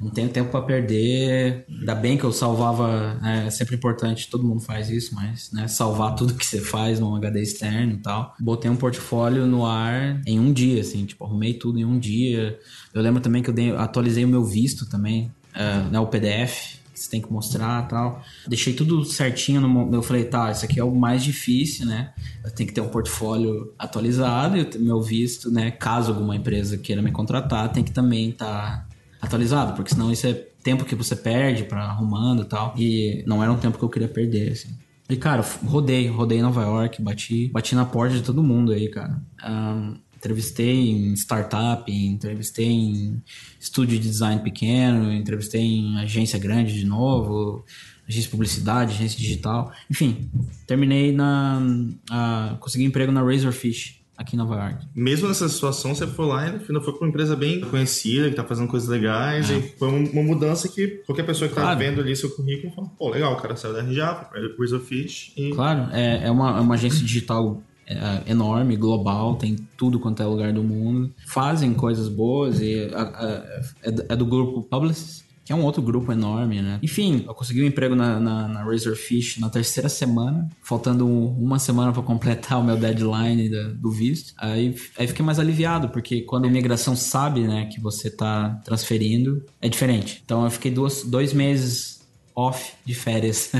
não tenho tempo para perder. Ainda bem que eu salvava. É, é sempre importante, todo mundo faz isso, mas, né? Salvar tudo que você faz num HD externo e tal. Botei um portfólio no ar em um dia, assim, tipo, arrumei tudo em um dia. Eu lembro também que eu dei, atualizei o meu visto também, uh, né? O PDF que você tem que mostrar tal. Deixei tudo certinho. No, eu falei, tá, isso aqui é o mais difícil, né? Eu tenho que ter um portfólio atualizado e meu visto, né? Caso alguma empresa queira me contratar, tem que também estar tá atualizado, porque senão isso é tempo que você perde para arrumando e tal. E não era um tempo que eu queria perder, assim. E, cara, rodei, rodei Nova York, bati, bati na porta de todo mundo aí, cara. Um, entrevistei em startup, entrevistei em estúdio de design pequeno, entrevistei em agência grande de novo, agência de publicidade, agência digital. Enfim, terminei na. Consegui emprego na Razorfish aqui em Nova York. Mesmo nessa situação, você foi lá e no final foi para uma empresa bem conhecida, que tá fazendo coisas legais, é. e foi uma mudança que qualquer pessoa que tá claro. vendo ali seu currículo fala, pô, legal, o cara saiu da RJ, foi para Razorfish e... Claro, é, é, uma, é uma agência digital é, enorme, global, tem tudo quanto é lugar do mundo. Fazem coisas boas e é, é do grupo Publicis, que é um outro grupo enorme, né? Enfim, eu consegui um emprego na, na, na Razorfish na terceira semana, faltando uma semana para completar o meu deadline da, do visto. Aí, aí fiquei mais aliviado, porque quando a imigração sabe, né, que você tá transferindo, é diferente. Então eu fiquei duas, dois meses off de férias.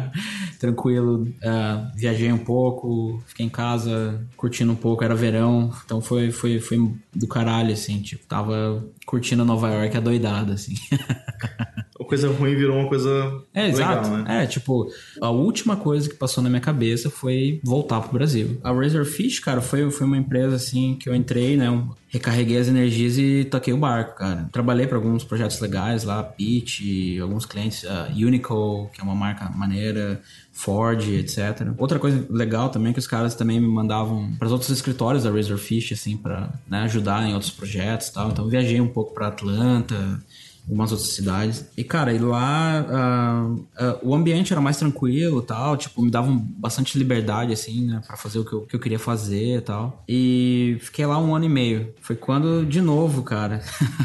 Tranquilo. Uh, viajei um pouco, fiquei em casa curtindo um pouco, era verão, então foi, foi, foi do caralho, assim, tipo, tava curtindo Nova York adoidado, assim. a coisa ruim virou uma coisa é, legal, exato. né? É, tipo, a última coisa que passou na minha cabeça foi voltar pro Brasil. A Razorfish, cara, foi, foi uma empresa, assim, que eu entrei, né, recarreguei as energias e toquei o barco, cara. Trabalhei para alguns projetos legais lá, Pitch, alguns clientes, uh, Unico, que é uma marca maneira, Ford, etc. Outra coisa legal também é que os caras também me mandavam para os outros escritórios da Razorfish, assim, para né, ajudar em outros projetos e tal. Então viajei um pouco para Atlanta, algumas outras cidades. E, cara, e lá uh, uh, o ambiente era mais tranquilo tal, tipo, me davam bastante liberdade, assim, né, pra fazer o que eu, que eu queria fazer e tal. E fiquei lá um ano e meio. Foi quando, de novo, cara,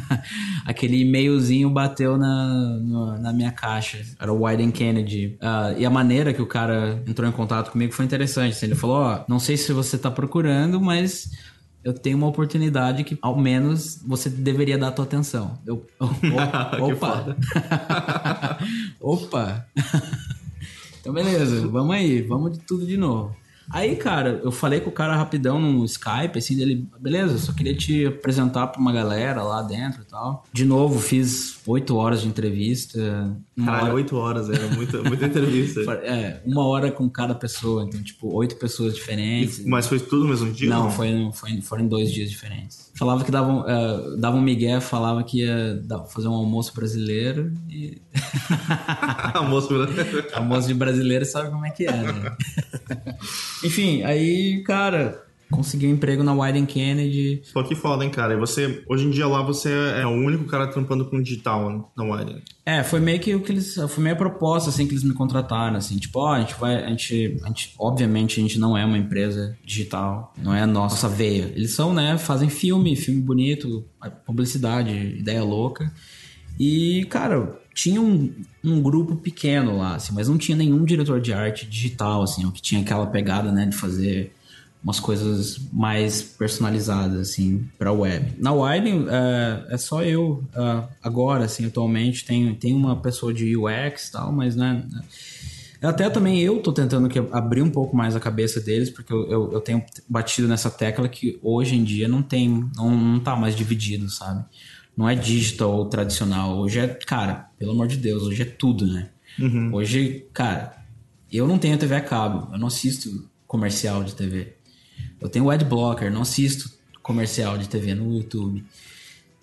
aquele e-mailzinho bateu na, na, na, minha caixa. Era o Wyden Kennedy. Uh, e a maneira que o cara entrou em contato comigo foi interessante. Assim, ele falou: Ó, oh, não sei se você tá procurando, mas eu tenho uma oportunidade que ao menos você deveria dar a tua atenção. Eu, opa! opa! então beleza, vamos aí, vamos de tudo de novo. Aí, cara, eu falei com o cara rapidão no Skype, assim, dele, beleza, só queria te apresentar pra uma galera lá dentro e tal. De novo, fiz oito horas de entrevista. Caralho, oito hora... horas, era muita, muita entrevista. é, uma hora com cada pessoa, então, tipo, oito pessoas diferentes. Mas foi tudo no mesmo dia? Não, não? Foi, foi, foram dois dias diferentes. Falava que davam, uh, davam um migué, falava que ia fazer um almoço brasileiro e... almoço brasileiro. almoço de brasileiro sabe como é que é, né? Enfim, aí, cara, consegui um emprego na Wyden Kennedy. Pô, que foda, hein, cara? E você, hoje em dia lá, você é o único cara trampando com digital na Wyden. É, foi meio que o que eles. Foi meio a proposta, assim, que eles me contrataram, assim, tipo, ó, a gente vai. A gente, a gente. Obviamente, a gente não é uma empresa digital, não é a nossa veia. Eles são, né? Fazem filme, filme bonito, publicidade, ideia louca. E, cara, tinha um, um grupo pequeno lá, assim, mas não tinha nenhum diretor de arte digital, assim, que tinha aquela pegada, né, de fazer umas coisas mais personalizadas, assim, para web. Na Widen, é, é só eu é, agora, assim, atualmente. Tem, tem uma pessoa de UX tal, mas, né... Até também eu tô tentando que abrir um pouco mais a cabeça deles, porque eu, eu, eu, tenho batido nessa tecla que hoje em dia não tem, não, não tá mais dividido, sabe? Não é digital ou tradicional. Hoje é, cara, pelo amor de Deus, hoje é tudo, né? Uhum. Hoje, cara, eu não tenho TV a cabo, eu não assisto comercial de TV. Eu tenho adblocker, não assisto comercial de TV no YouTube.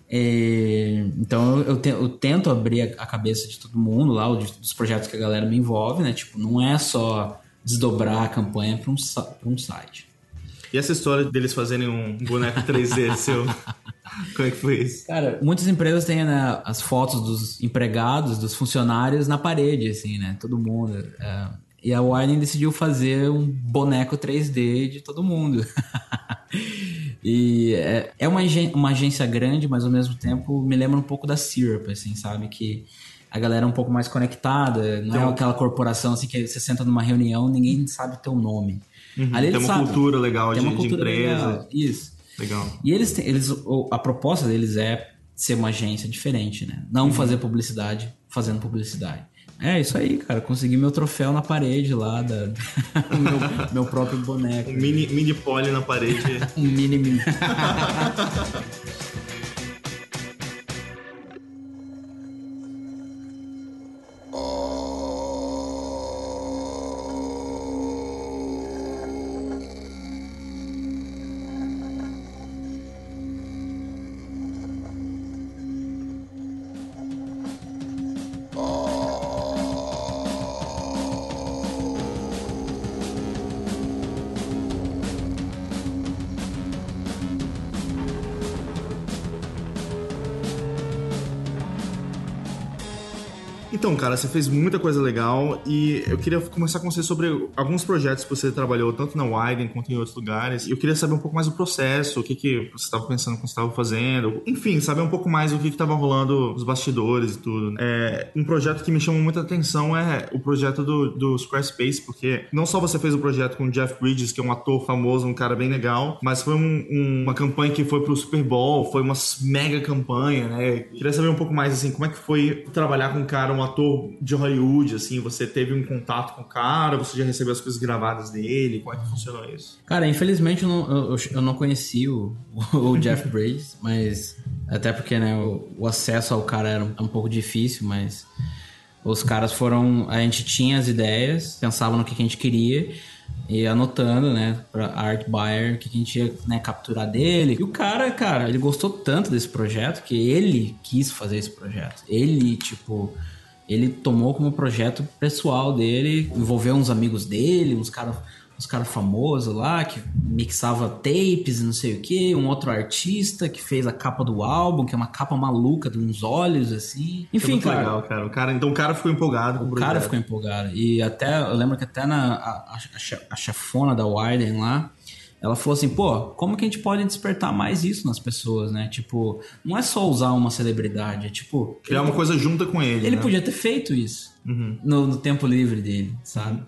É, então eu, te, eu, tento abrir a, cabeça de todo mundo lá, dos projetos que a galera me envolve, né? Tipo, não é só desdobrar a campanha para um, um site. E essa história deles fazerem um boneco 3D seu? Como é que foi isso? Cara, muitas empresas têm né, as fotos dos empregados, dos funcionários na parede, assim, né? Todo mundo. É, e a Wine decidiu fazer um boneco 3D de todo mundo. e é, é uma, uma agência grande, mas ao mesmo tempo me lembra um pouco da Syrup, assim, sabe? Que a galera é um pouco mais conectada, não é aquela corporação assim que você senta numa reunião ninguém sabe o teu nome. Uhum, Ali tem uma sabe, cultura legal de, uma cultura de empresa. Legal, isso. Legal. E eles, eles, a proposta deles é ser uma agência diferente, né? Não uhum. fazer publicidade fazendo publicidade. É isso aí, cara. Consegui meu troféu na parede lá, da, meu, meu próprio boneco. Um mini, mini pole na parede. um mini. mini. cara, você fez muita coisa legal e eu queria começar com você sobre alguns projetos que você trabalhou tanto na Widen quanto em outros lugares. Eu queria saber um pouco mais do processo, o que, que você estava pensando quando você estava fazendo. Enfim, saber um pouco mais o que estava rolando nos bastidores e tudo. É, um projeto que me chamou muita atenção é o projeto do, do Squarespace, porque não só você fez o projeto com o Jeff Bridges, que é um ator famoso, um cara bem legal, mas foi um, um, uma campanha que foi pro Super Bowl, foi uma mega campanha, né? Eu queria saber um pouco mais, assim, como é que foi trabalhar com um cara, um ator de Hollywood, assim, você teve um contato com o cara, você já recebeu as coisas gravadas dele, como é que funcionou isso? Cara, infelizmente eu não, eu, eu não conheci o, o Jeff Bridges, mas até porque, né, o, o, acesso ao cara era um, um pouco difícil, mas os caras foram, a gente tinha as ideias, pensava no que, que a gente queria, e anotando, né, pra Art Buyer, o que a gente ia né, capturar dele. E o cara, cara, ele gostou tanto desse projeto que ele quis fazer esse projeto. Ele, tipo, ele tomou como projeto pessoal dele, envolveu uns amigos dele, uns caras uns cara famosos lá, que mixava tapes e não sei o que, um outro artista que fez a capa do álbum, que é uma capa maluca de uns olhos, assim. Enfim, cara, legal, cara. O cara. Então o cara ficou empolgado. O cara ficou empolgado. E até, eu lembro que até na a, a, a chefona da Widen lá, ela falou assim, pô, como que a gente pode despertar mais isso nas pessoas, né? Tipo, não é só usar uma celebridade, é tipo... Criar uma coisa junta com ele, Ele né? podia ter feito isso uhum. no, no, tempo livre dele, sabe?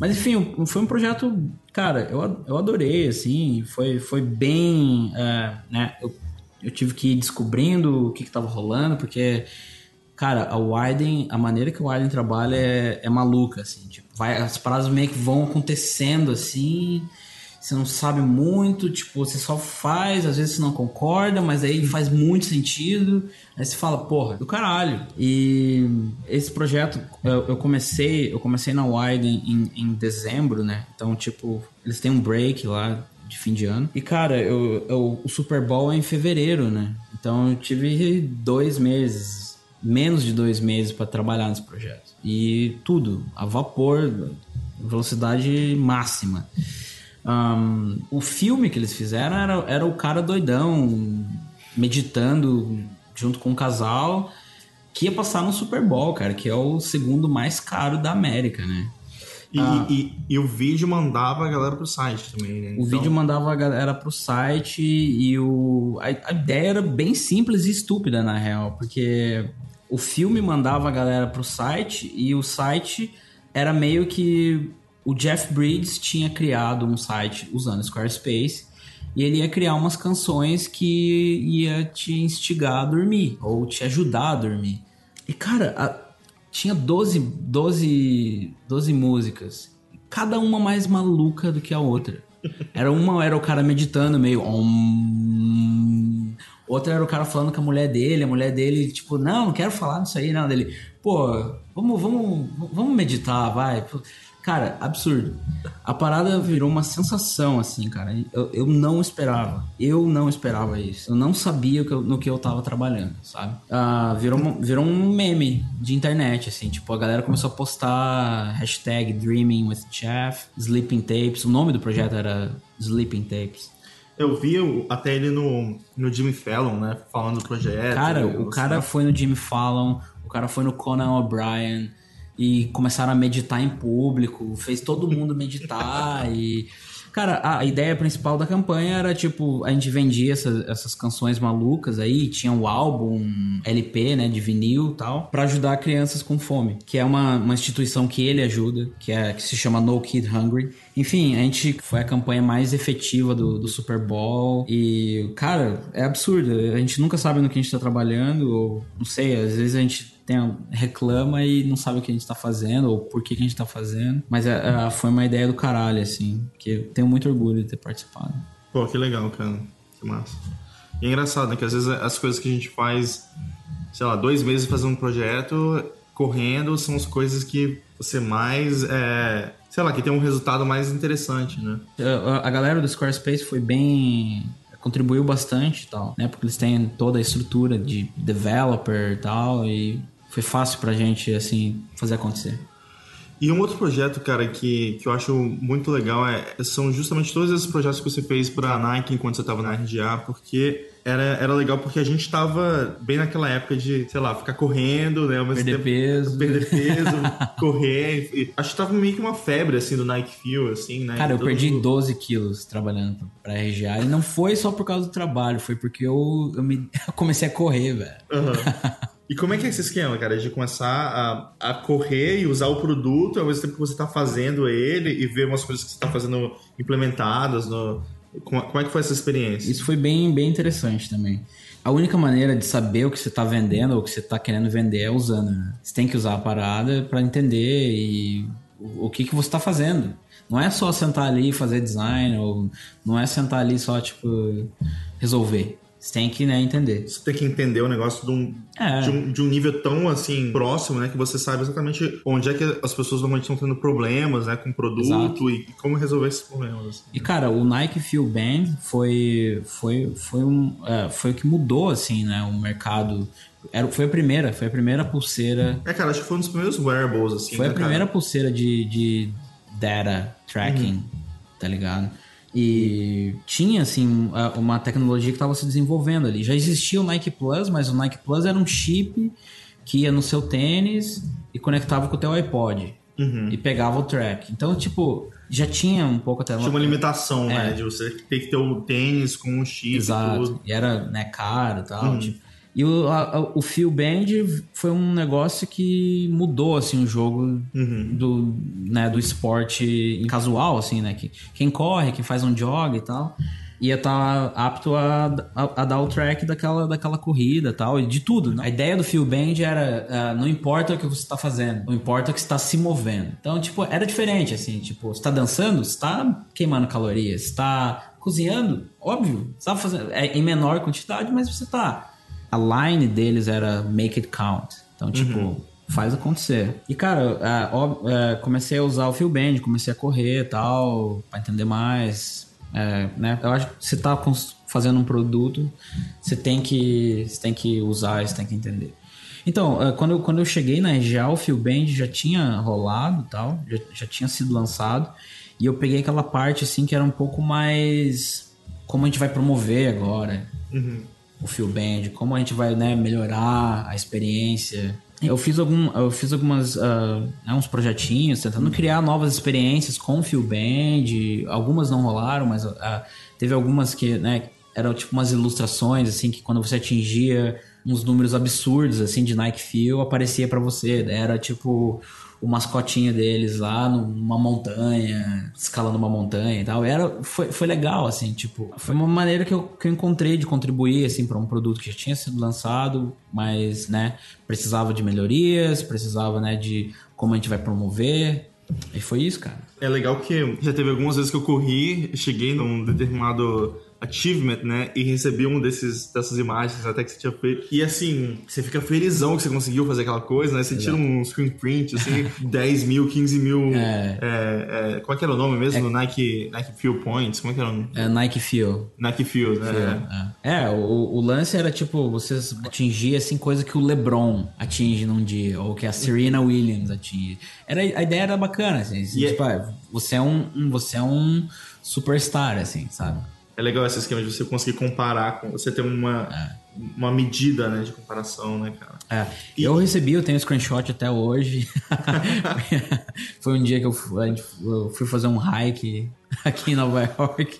Mas enfim, foi um projeto, cara, eu, eu adorei, assim, foi, foi bem, uh, né? Eu, eu tive que ir descobrindo o que, que tava rolando, porque, cara, a Widen, a maneira que o Widen trabalha é, é maluca, assim, tipo, vai, as paradas meio que vão acontecendo, assim você não sabe muito, tipo, você só faz, às vezes você não concorda, mas aí faz muito sentido. Aí você fala, porra, do caralho. E esse projeto, eu, eu comecei, eu comecei na Widen em, em dezembro, né? Então, tipo, eles têm um break lá de fim de ano. E, cara, eu, eu, o Super Bowl é em fevereiro, né? Então eu tive dois meses, menos de dois meses para trabalhar nesse projeto. E tudo, a vapor, velocidade máxima. Um, o filme que eles fizeram era, era o cara doidão, meditando junto com um casal que ia passar no Super Bowl, cara, que é o segundo mais caro da América, né? E, ah, e, e, o vídeo mandava a galera pro site também, né? O então... vídeo mandava a galera pro site e o... A, a, ideia era bem simples e estúpida, na real, porque o filme mandava a galera pro site e o site era meio que o Jeff Bridges tinha criado um site usando Squarespace e ele ia criar umas canções que ia te instigar a dormir ou te ajudar a dormir. E cara, a, tinha 12, 12, 12 músicas, cada uma mais maluca do que a outra. Era uma era o cara meditando meio om, outra era o cara falando com a mulher dele, a mulher dele tipo, não, não quero falar nisso aí, não, dele, pô, vamos, vamos, vamos meditar, vai. Cara, absurdo. A parada virou uma sensação, assim, cara. Eu, eu não esperava. Eu não esperava isso. Eu não sabia que eu, no que eu tava trabalhando, sabe? Ah, virou, uma, virou um meme de internet, assim. Tipo, a galera começou a postar hashtag Dreaming with Jeff, Sleeping Tapes. O nome do projeto era Sleeping Tapes. Eu vi até ele no, no Jimmy Fallon, né? Falando do projeto. Cara, o cara foi no Jimmy Fallon, o cara foi no Conan O'Brien e começaram a meditar em público, fez todo mundo meditar e Cara, a ideia principal da campanha era tipo, a gente vendia essa, essas canções malucas aí, tinha o álbum LP, né, de vinil e tal, para ajudar crianças com fome, que é uma, uma instituição que ele ajuda, que, é, que se chama No Kid Hungry. Enfim, a gente foi a campanha mais efetiva do, do Super Bowl e, cara, é absurdo. A gente nunca sabe no que a gente tá trabalhando, ou não sei, às vezes a gente tem, reclama e não sabe o que a gente tá fazendo ou por que, que a gente tá fazendo. Mas é, é, foi uma ideia do caralho, assim, que eu tenho muito orgulho de ter participado. Pô, que legal, cara. Que massa. E é engraçado, né? Que às vezes as coisas que a gente faz, sei lá, dois meses fazendo um projeto, correndo, são as coisas que você mais. É, sei lá, que tem um resultado mais interessante, né? A, a galera do Squarespace foi bem contribuiu bastante e tal, né? Porque eles têm toda a estrutura de developer e tal, e foi fácil pra gente, assim, fazer acontecer. E um outro projeto, cara, que, que eu acho muito legal é, são justamente todos esses projetos que você fez para a Nike enquanto você estava na RGA, porque era, era legal porque a gente estava bem naquela época de, sei lá, ficar correndo, né? perder tempo, peso. Perder peso, correr. E, acho que tava meio que uma febre, assim, do Nike Fuel, assim, né? Cara, eu perdi mundo... 12 quilos trabalhando pra RGA. E não foi só por causa do trabalho, foi porque eu, eu, me, eu comecei a correr, velho. Uhum. E como é que é esse esquema, cara? De começar a, a correr e usar o produto ao mesmo tempo que você está fazendo ele e ver umas coisas que você está fazendo implementadas no... Como, é que foi essa experiência? Isso foi bem, bem interessante também. A única maneira de saber o que você está vendendo ou o que você está querendo vender é usando. Né? Você tem que usar a parada para entender e o, o que, que você está fazendo. Não é só sentar ali e fazer design, ou não é sentar ali só, tipo, resolver. Você tem que né, entender. Você tem que entender o negócio de um, é. de um, de um, nível tão assim próximo, né? Que você sabe exatamente onde é que as pessoas normalmente estão tendo problemas, né? Com o produto e, e, como resolver esses problemas. Assim. E cara, o Nike Feel Band foi, foi, foi, um, é, foi o que mudou, assim, né? O mercado era, foi a primeira, foi a primeira pulseira. É, cara, acho que foi um dos primeiros wearables, assim. Foi né, a primeira cara? pulseira de, de data tracking, uhum. tá ligado? E tinha, assim, uma tecnologia que estava se desenvolvendo ali. Já existia o Nike Plus, mas o Nike Plus era um chip que ia no seu tênis e conectava com o teu iPod. Uhum. E pegava o track. Então, tipo, já tinha um pouco até... Tinha uma limitação, é. né? De você ter que ter o tênis com um chip Exato. E, e era, né, caro e tal. Uhum. Tipo, e o, a, o Feel Band foi um negócio que mudou assim o jogo uhum. do, né, do esporte casual, assim, né? Que, quem corre, quem faz um jog e tal, ia estar tá apto a, a, a, dar o track daquela, daquela corrida tal, e de tudo. Né? A ideia do Feel Band era uh, não importa o que você está fazendo, não importa o que está se movendo. Então, tipo, era diferente, assim, tipo, você está dançando, você está queimando calorias, você está cozinhando, óbvio, você tá fazendo, é em menor quantidade, mas você está a line deles era make it count. Então, tipo, uhum. faz acontecer. E, cara, é, é, comecei a usar o Feel Band, comecei a correr e tal, pra entender mais. É, né? Eu acho que você tá fazendo um produto, você tem que, você tem que usar, você tem que entender. Então, quando eu, quando eu cheguei na RGA, o Feel Band já tinha rolado tal, já, já tinha sido lançado. E eu peguei aquela parte, assim, que era um pouco mais... Como a gente vai promover agora. Uhum o Feel Band, como a gente vai né, melhorar a experiência. Eu fiz, algum, eu fiz algumas uh, uns projetinhos tentando criar novas experiências com o Feel Band. Algumas não rolaram, mas uh, teve algumas que né, eram tipo umas ilustrações assim que quando você atingia uns números absurdos assim de Nike Feel aparecia para você. Era tipo o mascotinho deles lá numa montanha, escalando uma montanha e tal. Era, foi, foi legal, assim, tipo, foi uma maneira que eu, que eu encontrei de contribuir, assim, para um produto que já tinha sido lançado, mas, né, precisava de melhorias, precisava, né, de como a gente vai promover. E foi isso, cara. É legal que já teve algumas vezes que eu corri, cheguei num determinado achievement, né? E recebi um desses, dessas imagens até que você tinha feito. E assim, você fica felizão que você conseguiu fazer aquela coisa, né? Você Exato. tira um screen print, assim, 10 mil, 15 mil. É. É, é, como é que era o nome mesmo? É. Nike, Nike Fuel Points? Como é que era o nome? É Nike Fuel. Nike Fuel, né? É, é o, o, lance era tipo, vocês atingir assim, coisa que o LeBron atinge num dia, ou que a Serena Williams atinge. Era, a ideia era bacana, assim. assim tipo, é... você é um, um, você é um superstar, assim, sabe? É legal esse esquema de você conseguir comparar com você ter uma, é. uma medida né, de comparação, né, cara? É. E... Eu recebi, eu tenho screenshot até hoje. Foi um dia que eu fui, eu fui fazer um hike aqui em Nova York.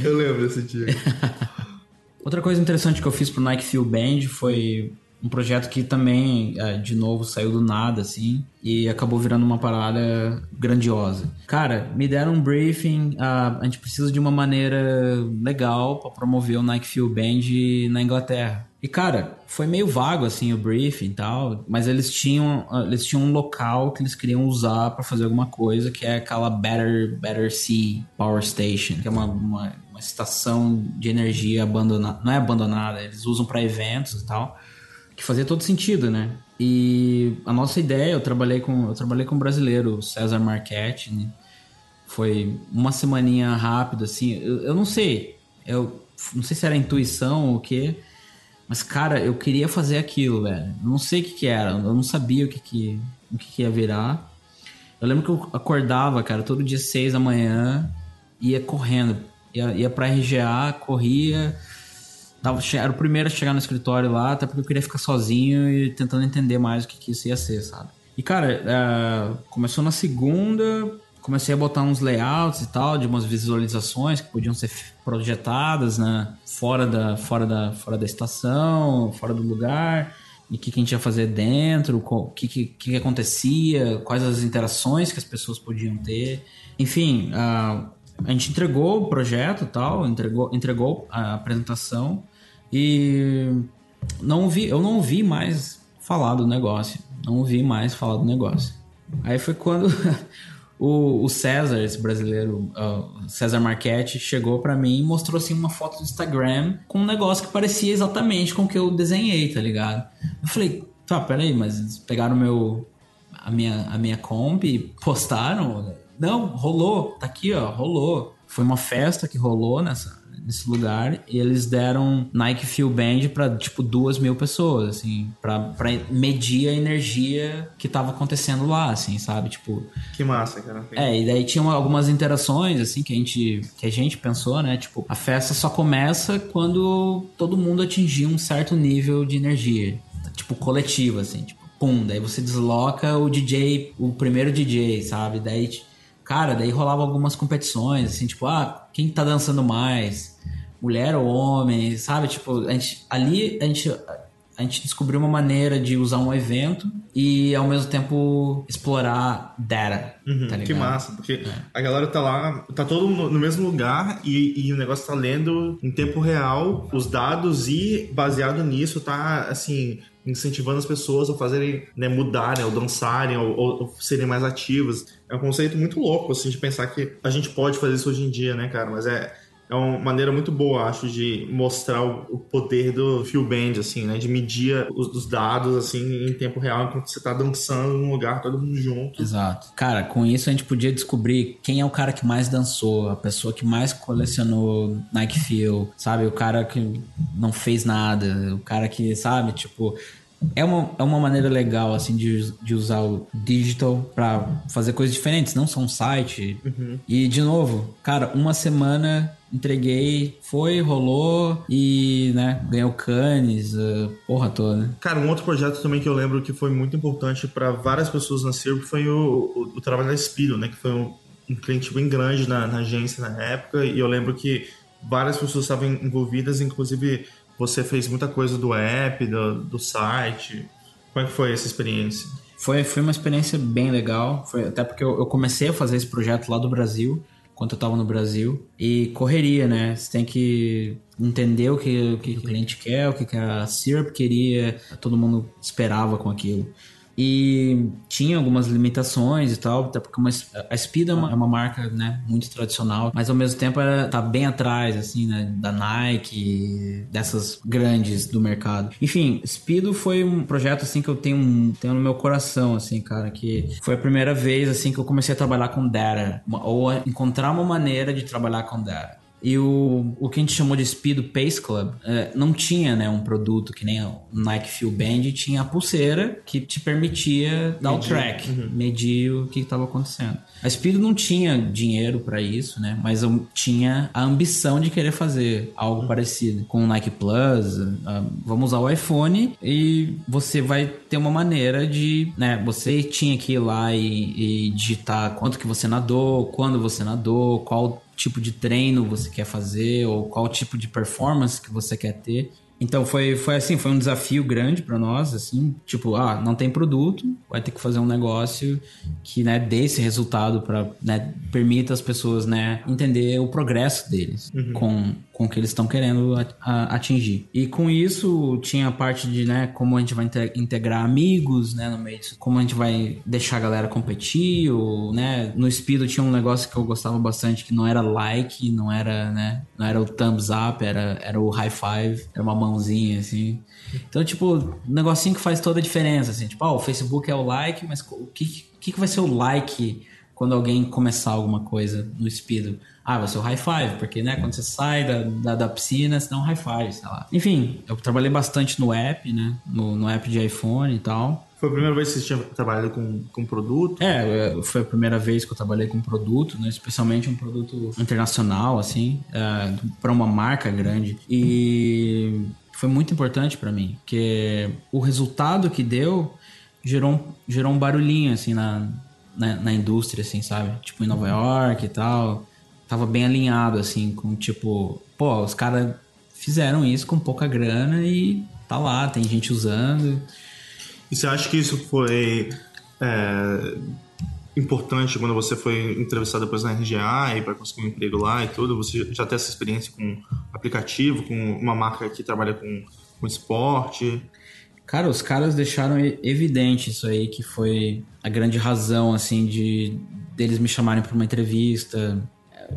eu lembro desse dia. Outra coisa interessante que eu fiz pro Nike Feel Band foi Um projeto que também, é, de novo, saiu do nada, assim, e acabou virando uma parada grandiosa. Cara, me deram um briefing, a, a gente precisa de uma maneira legal para promover o Nike Fuel Band na Inglaterra. E cara, foi meio vago assim o briefing e tal, mas eles tinham eles tinham um local que eles queriam usar para fazer alguma coisa, que é aquela Better Better Sea Power Station, que é uma, uma, uma estação de energia abandonada, não é abandonada, eles usam para eventos e tal que fazia todo sentido, né? E a nossa ideia, eu trabalhei com, eu trabalhei com um brasileiro, César Marchetti, né? foi uma semaninha rápida, assim, eu, eu, não sei, eu não sei se era intuição ou o quê, mas cara, eu queria fazer aquilo, velho, eu não sei o que que era, eu não sabia o que que, o que, que ia virar. Eu lembro que eu acordava, cara, todo dia seis da manhã, ia correndo, ia, ia pra RGA, corria, Tava, era o primeiro a chegar no escritório lá, até porque eu queria ficar sozinho e tentando entender mais o que, que isso ia ser, sabe? E, cara, é, começou na segunda, comecei a botar uns layouts e tal, de umas visualizações que podiam ser projetadas, né? Fora da, fora da, fora da estação, fora do lugar. E o que, que, a gente ia fazer dentro, o que, que, que, acontecia, quais as interações que as pessoas podiam ter. Enfim, a, a gente entregou o projeto tal, entregou, entregou a apresentação e não vi, eu não ouvi mais falar do negócio. Não ouvi mais falar do negócio. Aí foi quando o, o, César, esse brasileiro, uh, César Marchetti, chegou para mim e mostrou assim uma foto do Instagram com um negócio que parecia exatamente com o que eu desenhei, tá ligado? Eu falei, tá, peraí, mas eles pegaram meu, a, minha, a minha comp e postaram? Não, rolou, tá aqui, ó, rolou. Foi uma festa que rolou nessa, nesse lugar e eles deram Nike Fuel Band para tipo duas mil pessoas, assim, para medir a energia que tava acontecendo lá, assim, sabe? Tipo. Que massa, cara. É, e daí tinham algumas interações, assim, que a gente, que a gente pensou, né? Tipo, a festa só começa quando todo mundo atingir um certo nível de energia, tipo, coletivo, assim, tipo, pum, daí você desloca o DJ, o primeiro DJ, sabe? Daí Cara, daí rolava algumas competições, assim, tipo, ah, quem tá dançando mais? Mulher ou homem, sabe? Tipo, a gente, ali a gente, a gente descobriu uma maneira de usar um evento e ao mesmo tempo explorar data. Uhum, tá que massa, porque é. a galera tá lá, tá todo no mesmo lugar e, e, o negócio tá lendo em tempo real os dados e baseado nisso tá assim incentivando as pessoas a fazerem, né, mudar, né, ou dançarem, ou, ou, serem mais ativas. É um conceito muito louco, assim, de pensar que a gente pode fazer isso hoje em dia, né, cara? Mas é, é uma maneira muito boa, acho, de mostrar o, poder do Feel Band, assim, né? De medir os, os, dados, assim, em tempo real, enquanto você tá dançando num lugar, todo mundo junto. Exato. Cara, com isso a gente podia descobrir quem é o cara que mais dançou, a pessoa que mais colecionou Nike Feel, sabe? O cara que não fez nada, o cara que, sabe, tipo é uma, é uma maneira legal, assim, de, de usar o digital para fazer coisas diferentes, não só um site. Uhum. E, de novo, cara, uma semana entreguei, foi, rolou e, né, ganhou canes, uh, porra toda. Cara, um outro projeto também que eu lembro que foi muito importante para várias pessoas na Circo foi o, o, o, trabalho da Spiro, né, que foi um, um cliente bem grande na, na agência na época e eu lembro que várias pessoas estavam envolvidas, inclusive você fez muita coisa do app, do, do site. Como é que foi essa experiência? Foi, foi uma experiência bem legal. Foi, até porque eu, eu comecei a fazer esse projeto lá do Brasil, quando eu estava no Brasil. E correria, né? Você tem que entender o que, o que o cliente quer, o que a Syrup queria. Todo mundo esperava com aquilo. E tinha algumas limitações e tal, até porque uma, a Speed é uma, é uma, marca né, muito tradicional, mas ao mesmo tempo ela tá bem atrás, assim, né, da Nike, dessas grandes do mercado. Enfim, Speedo foi um projeto, assim, que eu tenho, tenho no meu coração, assim, cara, que foi a primeira vez, assim, que eu comecei a trabalhar com data, ou encontrar uma maneira de trabalhar com data. E o, o que a gente chamou de Speed Pace Club é, não tinha né, um produto que nem o Nike Fuel Band, tinha a pulseira que te permitia dar medir. o track, uhum. medir o que estava acontecendo. A Speed não tinha dinheiro para isso, né? Mas eu tinha a ambição de querer fazer algo uhum. parecido com o Nike Plus. Vamos usar o iPhone e você vai ter uma maneira de, né? Você tinha que ir lá e, e digitar quanto que você nadou, quando você nadou, qual tipo de treino você quer fazer ou qual tipo de performance que você quer ter. Então foi, foi assim, foi um desafio grande para nós, assim, tipo, ah, não tem produto, vai ter que fazer um negócio que, né, dê esse resultado para, né, permita as pessoas, né, entender o progresso deles uhum. com, com o que eles estão querendo atingir. E com isso tinha a parte de, né, como a gente vai integrar amigos, né, no meio disso, como a gente vai deixar a galera competir, ou, né, no Speedo tinha um negócio que eu gostava bastante que não era like, não era, né, não era o thumbs up, era, era o high five, era uma mãozinha, assim. Então, tipo, um negocinho que faz toda a diferença, assim. Tipo, ah, o Facebook é o like, mas o que, que, vai ser o like quando alguém começar alguma coisa no Speedo? Ah, vai ser o high five, porque, né, quando você sai da, da, da piscina, você dá um high five, sei lá. Enfim, eu trabalhei bastante no app, né, no, no app de iPhone e tal. Foi a primeira vez que você tinha trabalhado com, com produto? É, foi a primeira vez que eu trabalhei com produto, né? Especialmente um produto internacional, assim, é, para uma marca grande. E foi muito importante para mim, porque o resultado que deu gerou, gerou um barulhinho, assim, na, na, na, indústria, assim, sabe? Tipo, em Nova York e tal. Tava bem alinhado, assim, com tipo, pô, os caras fizeram isso com pouca grana e tá lá, tem gente usando. E você acha que isso foi é, importante quando você foi entrevistado depois na RGA e para conseguir um emprego lá e tudo? Você já tem essa experiência com aplicativo, com uma marca que trabalha com, com esporte? Cara, os caras deixaram evidente isso aí, que foi a grande razão, assim, de deles me chamarem para uma entrevista.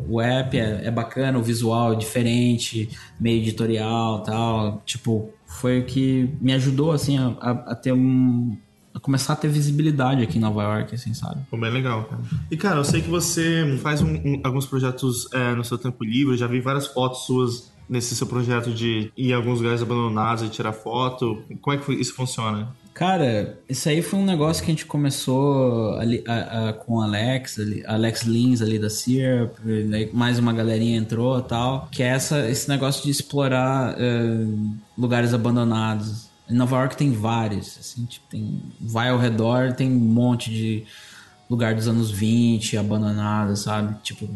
O app é, é, bacana, o visual é diferente, meio editorial tal. Tipo, foi o que me ajudou, assim, a, a ter um, a começar a ter visibilidade aqui em Nova York, assim, sabe? Foi bem legal, cara. E, cara, eu sei que você faz um, um, alguns projetos é, no seu tempo livre, já vi várias fotos suas nesse seu projeto de ir em alguns lugares abandonados e tirar foto. Como é que isso funciona? Cara, isso aí foi um negócio que a gente começou ali, a, a, com Alex, ali, Alex Lins ali da Syrup, mais uma galerinha entrou tal, que é essa, esse negócio de explorar uh, lugares abandonados. Em Nova York tem vários, assim, tipo, tem, vai ao redor, tem um monte de lugar dos anos 20 abandonado, sabe? Tipo,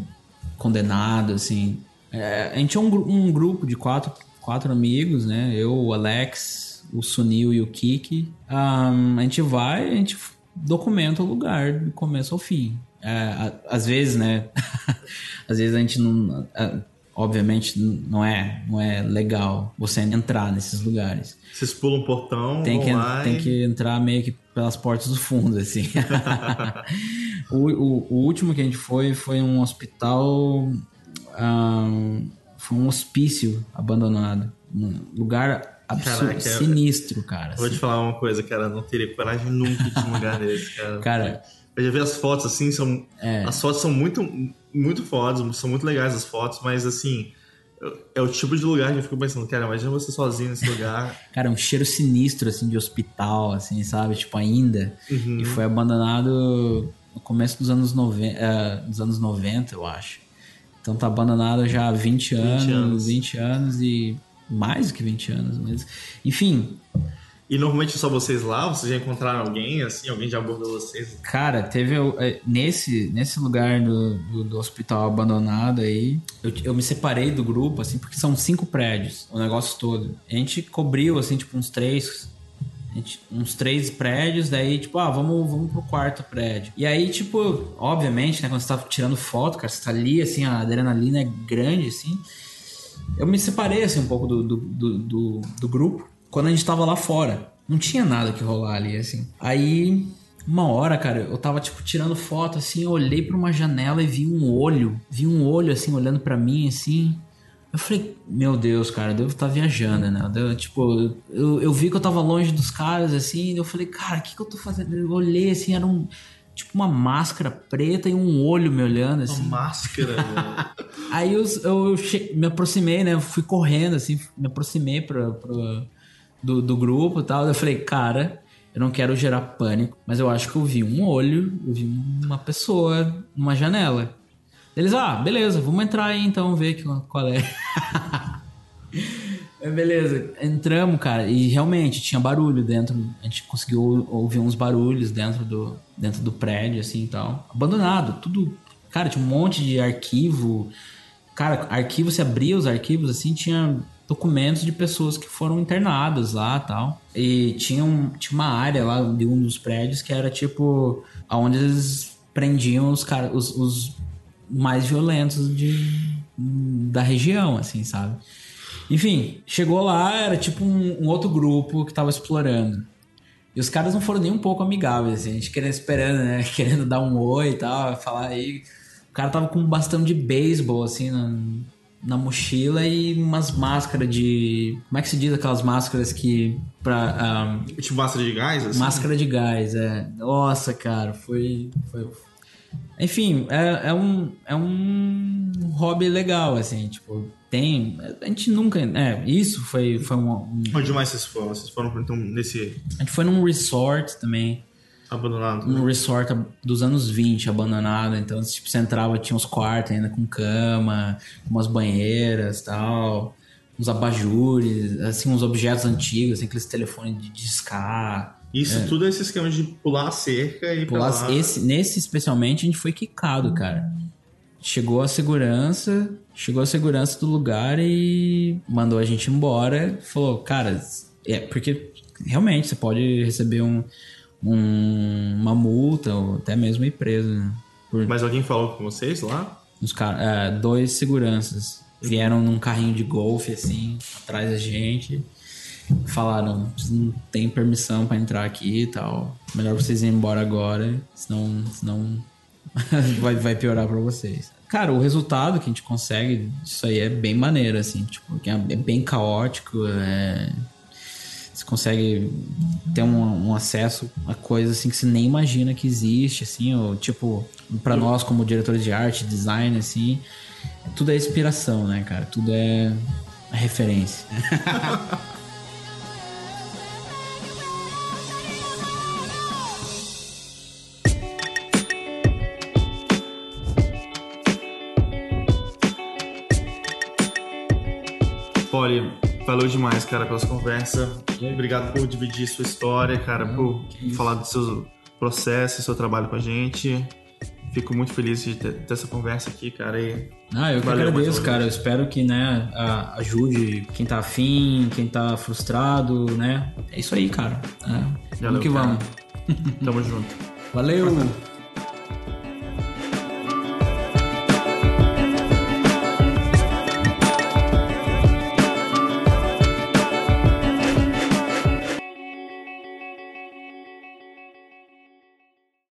condenado, assim. É, a gente é um, um grupo de quatro, quatro amigos, né? Eu, o Alex, o Sunil e o Kiki. Um, a gente vai, a gente documenta o lugar do começo ao fim. É, às vezes, né? às vezes a gente não. Obviamente não é, não é legal você entrar nesses lugares. Vocês pulam um portão, tem que, tem que entrar meio que pelas portas do fundo, assim. o, o, o, último que a gente foi foi um hospital um, foi um hospício abandonado. Um lugar absurdo, Caraca, sinistro, cara. Vou assim. te falar uma coisa, cara. Não teria coragem nunca de um lugar desse, cara. Cara. Eu já vi as fotos assim, são. É. As fotos são muito, muito fodas, são muito legais as fotos, mas assim. É o tipo de lugar que eu fico pensando, cara, imagina você sozinho nesse lugar. cara, um cheiro sinistro, assim, de hospital, assim, sabe? Tipo, ainda. Uhum. E foi abandonado no começo dos anos, noven... Uh, dos anos 90, eu acho. Então tá abandonado já há 20 anos, 20 anos, 20 anos e mais do que 20 anos, mas enfim. E normalmente só vocês lá? Vocês já encontraram alguém assim? Alguém já abordou vocês? Cara, teve é, nesse, nesse lugar do, do, do hospital abandonado aí, eu, eu, me separei do grupo, assim, porque são cinco prédios, o negócio todo. A gente cobriu, assim, tipo, uns três, gente, uns três prédios, daí, tipo, ah, vamos, vamos pro quarto prédio. E aí, tipo, obviamente, né, quando você tá tirando foto, cara, você tá ali, assim, a adrenalina é grande, assim. Eu me separei, assim, um pouco do, do, do, do, do grupo quando a gente tava lá fora. Não tinha nada que rolar ali, assim. Aí, uma hora, cara, eu tava, tipo, tirando foto, assim, eu olhei pra uma janela e vi um olho. Vi um olho, assim, olhando para mim, assim. Eu falei, meu Deus, cara, eu devo estar tá viajando, né? Eu, tipo, eu, eu vi que eu tava longe dos caras, assim, eu falei, cara, o que, que eu tô fazendo? Eu olhei, assim, era um. Tipo, uma máscara preta e um olho me olhando, assim. Uma máscara, Aí eu, eu, che... me aproximei, né? Fui correndo, assim, me aproximei pra, pra, do, do grupo e tal. Eu falei, cara, eu não quero gerar pânico, mas eu acho que eu vi um olho, eu vi uma pessoa numa janela. Eles, ah, beleza, vamos entrar aí então, ver qual é. é. Beleza, entramos, cara, e realmente tinha barulho dentro. A gente conseguiu ouvir uns barulhos dentro do, dentro do prédio, assim e tal. Abandonado, tudo. Cara, tinha um monte de arquivo. Cara, arquivo, você abria os arquivos assim, tinha documentos de pessoas que foram internadas lá tal. E tinha, um, tinha uma área lá de um dos prédios que era tipo onde eles prendiam os os, os mais violentos de, da região, assim, sabe? Enfim, chegou lá, era tipo um, um outro grupo que tava explorando. E os caras não foram nem um pouco amigáveis, assim, a gente querendo, esperando, né? Querendo dar um oi e tal, falar aí. O cara tava com um bastão de beisebol, assim, na, na mochila e umas máscaras de. Como é que se diz aquelas máscaras que. Pra, um, tipo máscara de gás? Assim? Máscara de gás, é. Nossa, cara, foi. foi... Enfim, é, é, um, é um hobby legal, assim, tipo, tem. A gente nunca. É, isso foi, foi um, um. Onde mais vocês foram? Vocês foram então, nesse. A gente foi num resort também. Abandonado. Num resort dos anos 20, abandonado. Então, tipo, você entrava, tinha uns quartos ainda com cama, umas banheiras tal, uns abajures, assim, uns objetos antigos, assim, aqueles telefones de discar. Isso é. tudo é esse esquema de pular a cerca e pular. Esse, nesse especialmente a gente foi quicado, cara. Chegou a segurança, chegou a segurança do lugar e mandou a gente embora. Falou, cara, é porque realmente você pode receber um, um, uma multa ou até mesmo ir preso. Né? Por... Mas alguém falou com vocês lá? Os car... É, dois seguranças vieram num carrinho de golfe assim atrás da gente falaram não tem permissão para entrar aqui e tal melhor vocês irem embora agora senão, senão vai, vai piorar para vocês cara o resultado que a gente consegue isso aí é bem maneiro assim tipo é, é bem caótico é você consegue ter um, um, acesso a coisas assim que você nem imagina que existe, assim, ou tipo, para nós como diretores de arte, design, assim, tudo é inspiração, né, cara? Tudo é referência. valeu demais, cara, pela conversa. Obrigado por dividir sua história, cara, por falar do seu processo, seu trabalho com a gente. Fico muito feliz de ter, ter essa conversa aqui, cara. E ah, eu que agradeço, cara. Eu espero que, né, ajude quem tá afim, quem tá frustrado, né? É isso aí, cara. É. Valeu, vamos que cara. vamos. Tamo junto. Valeu!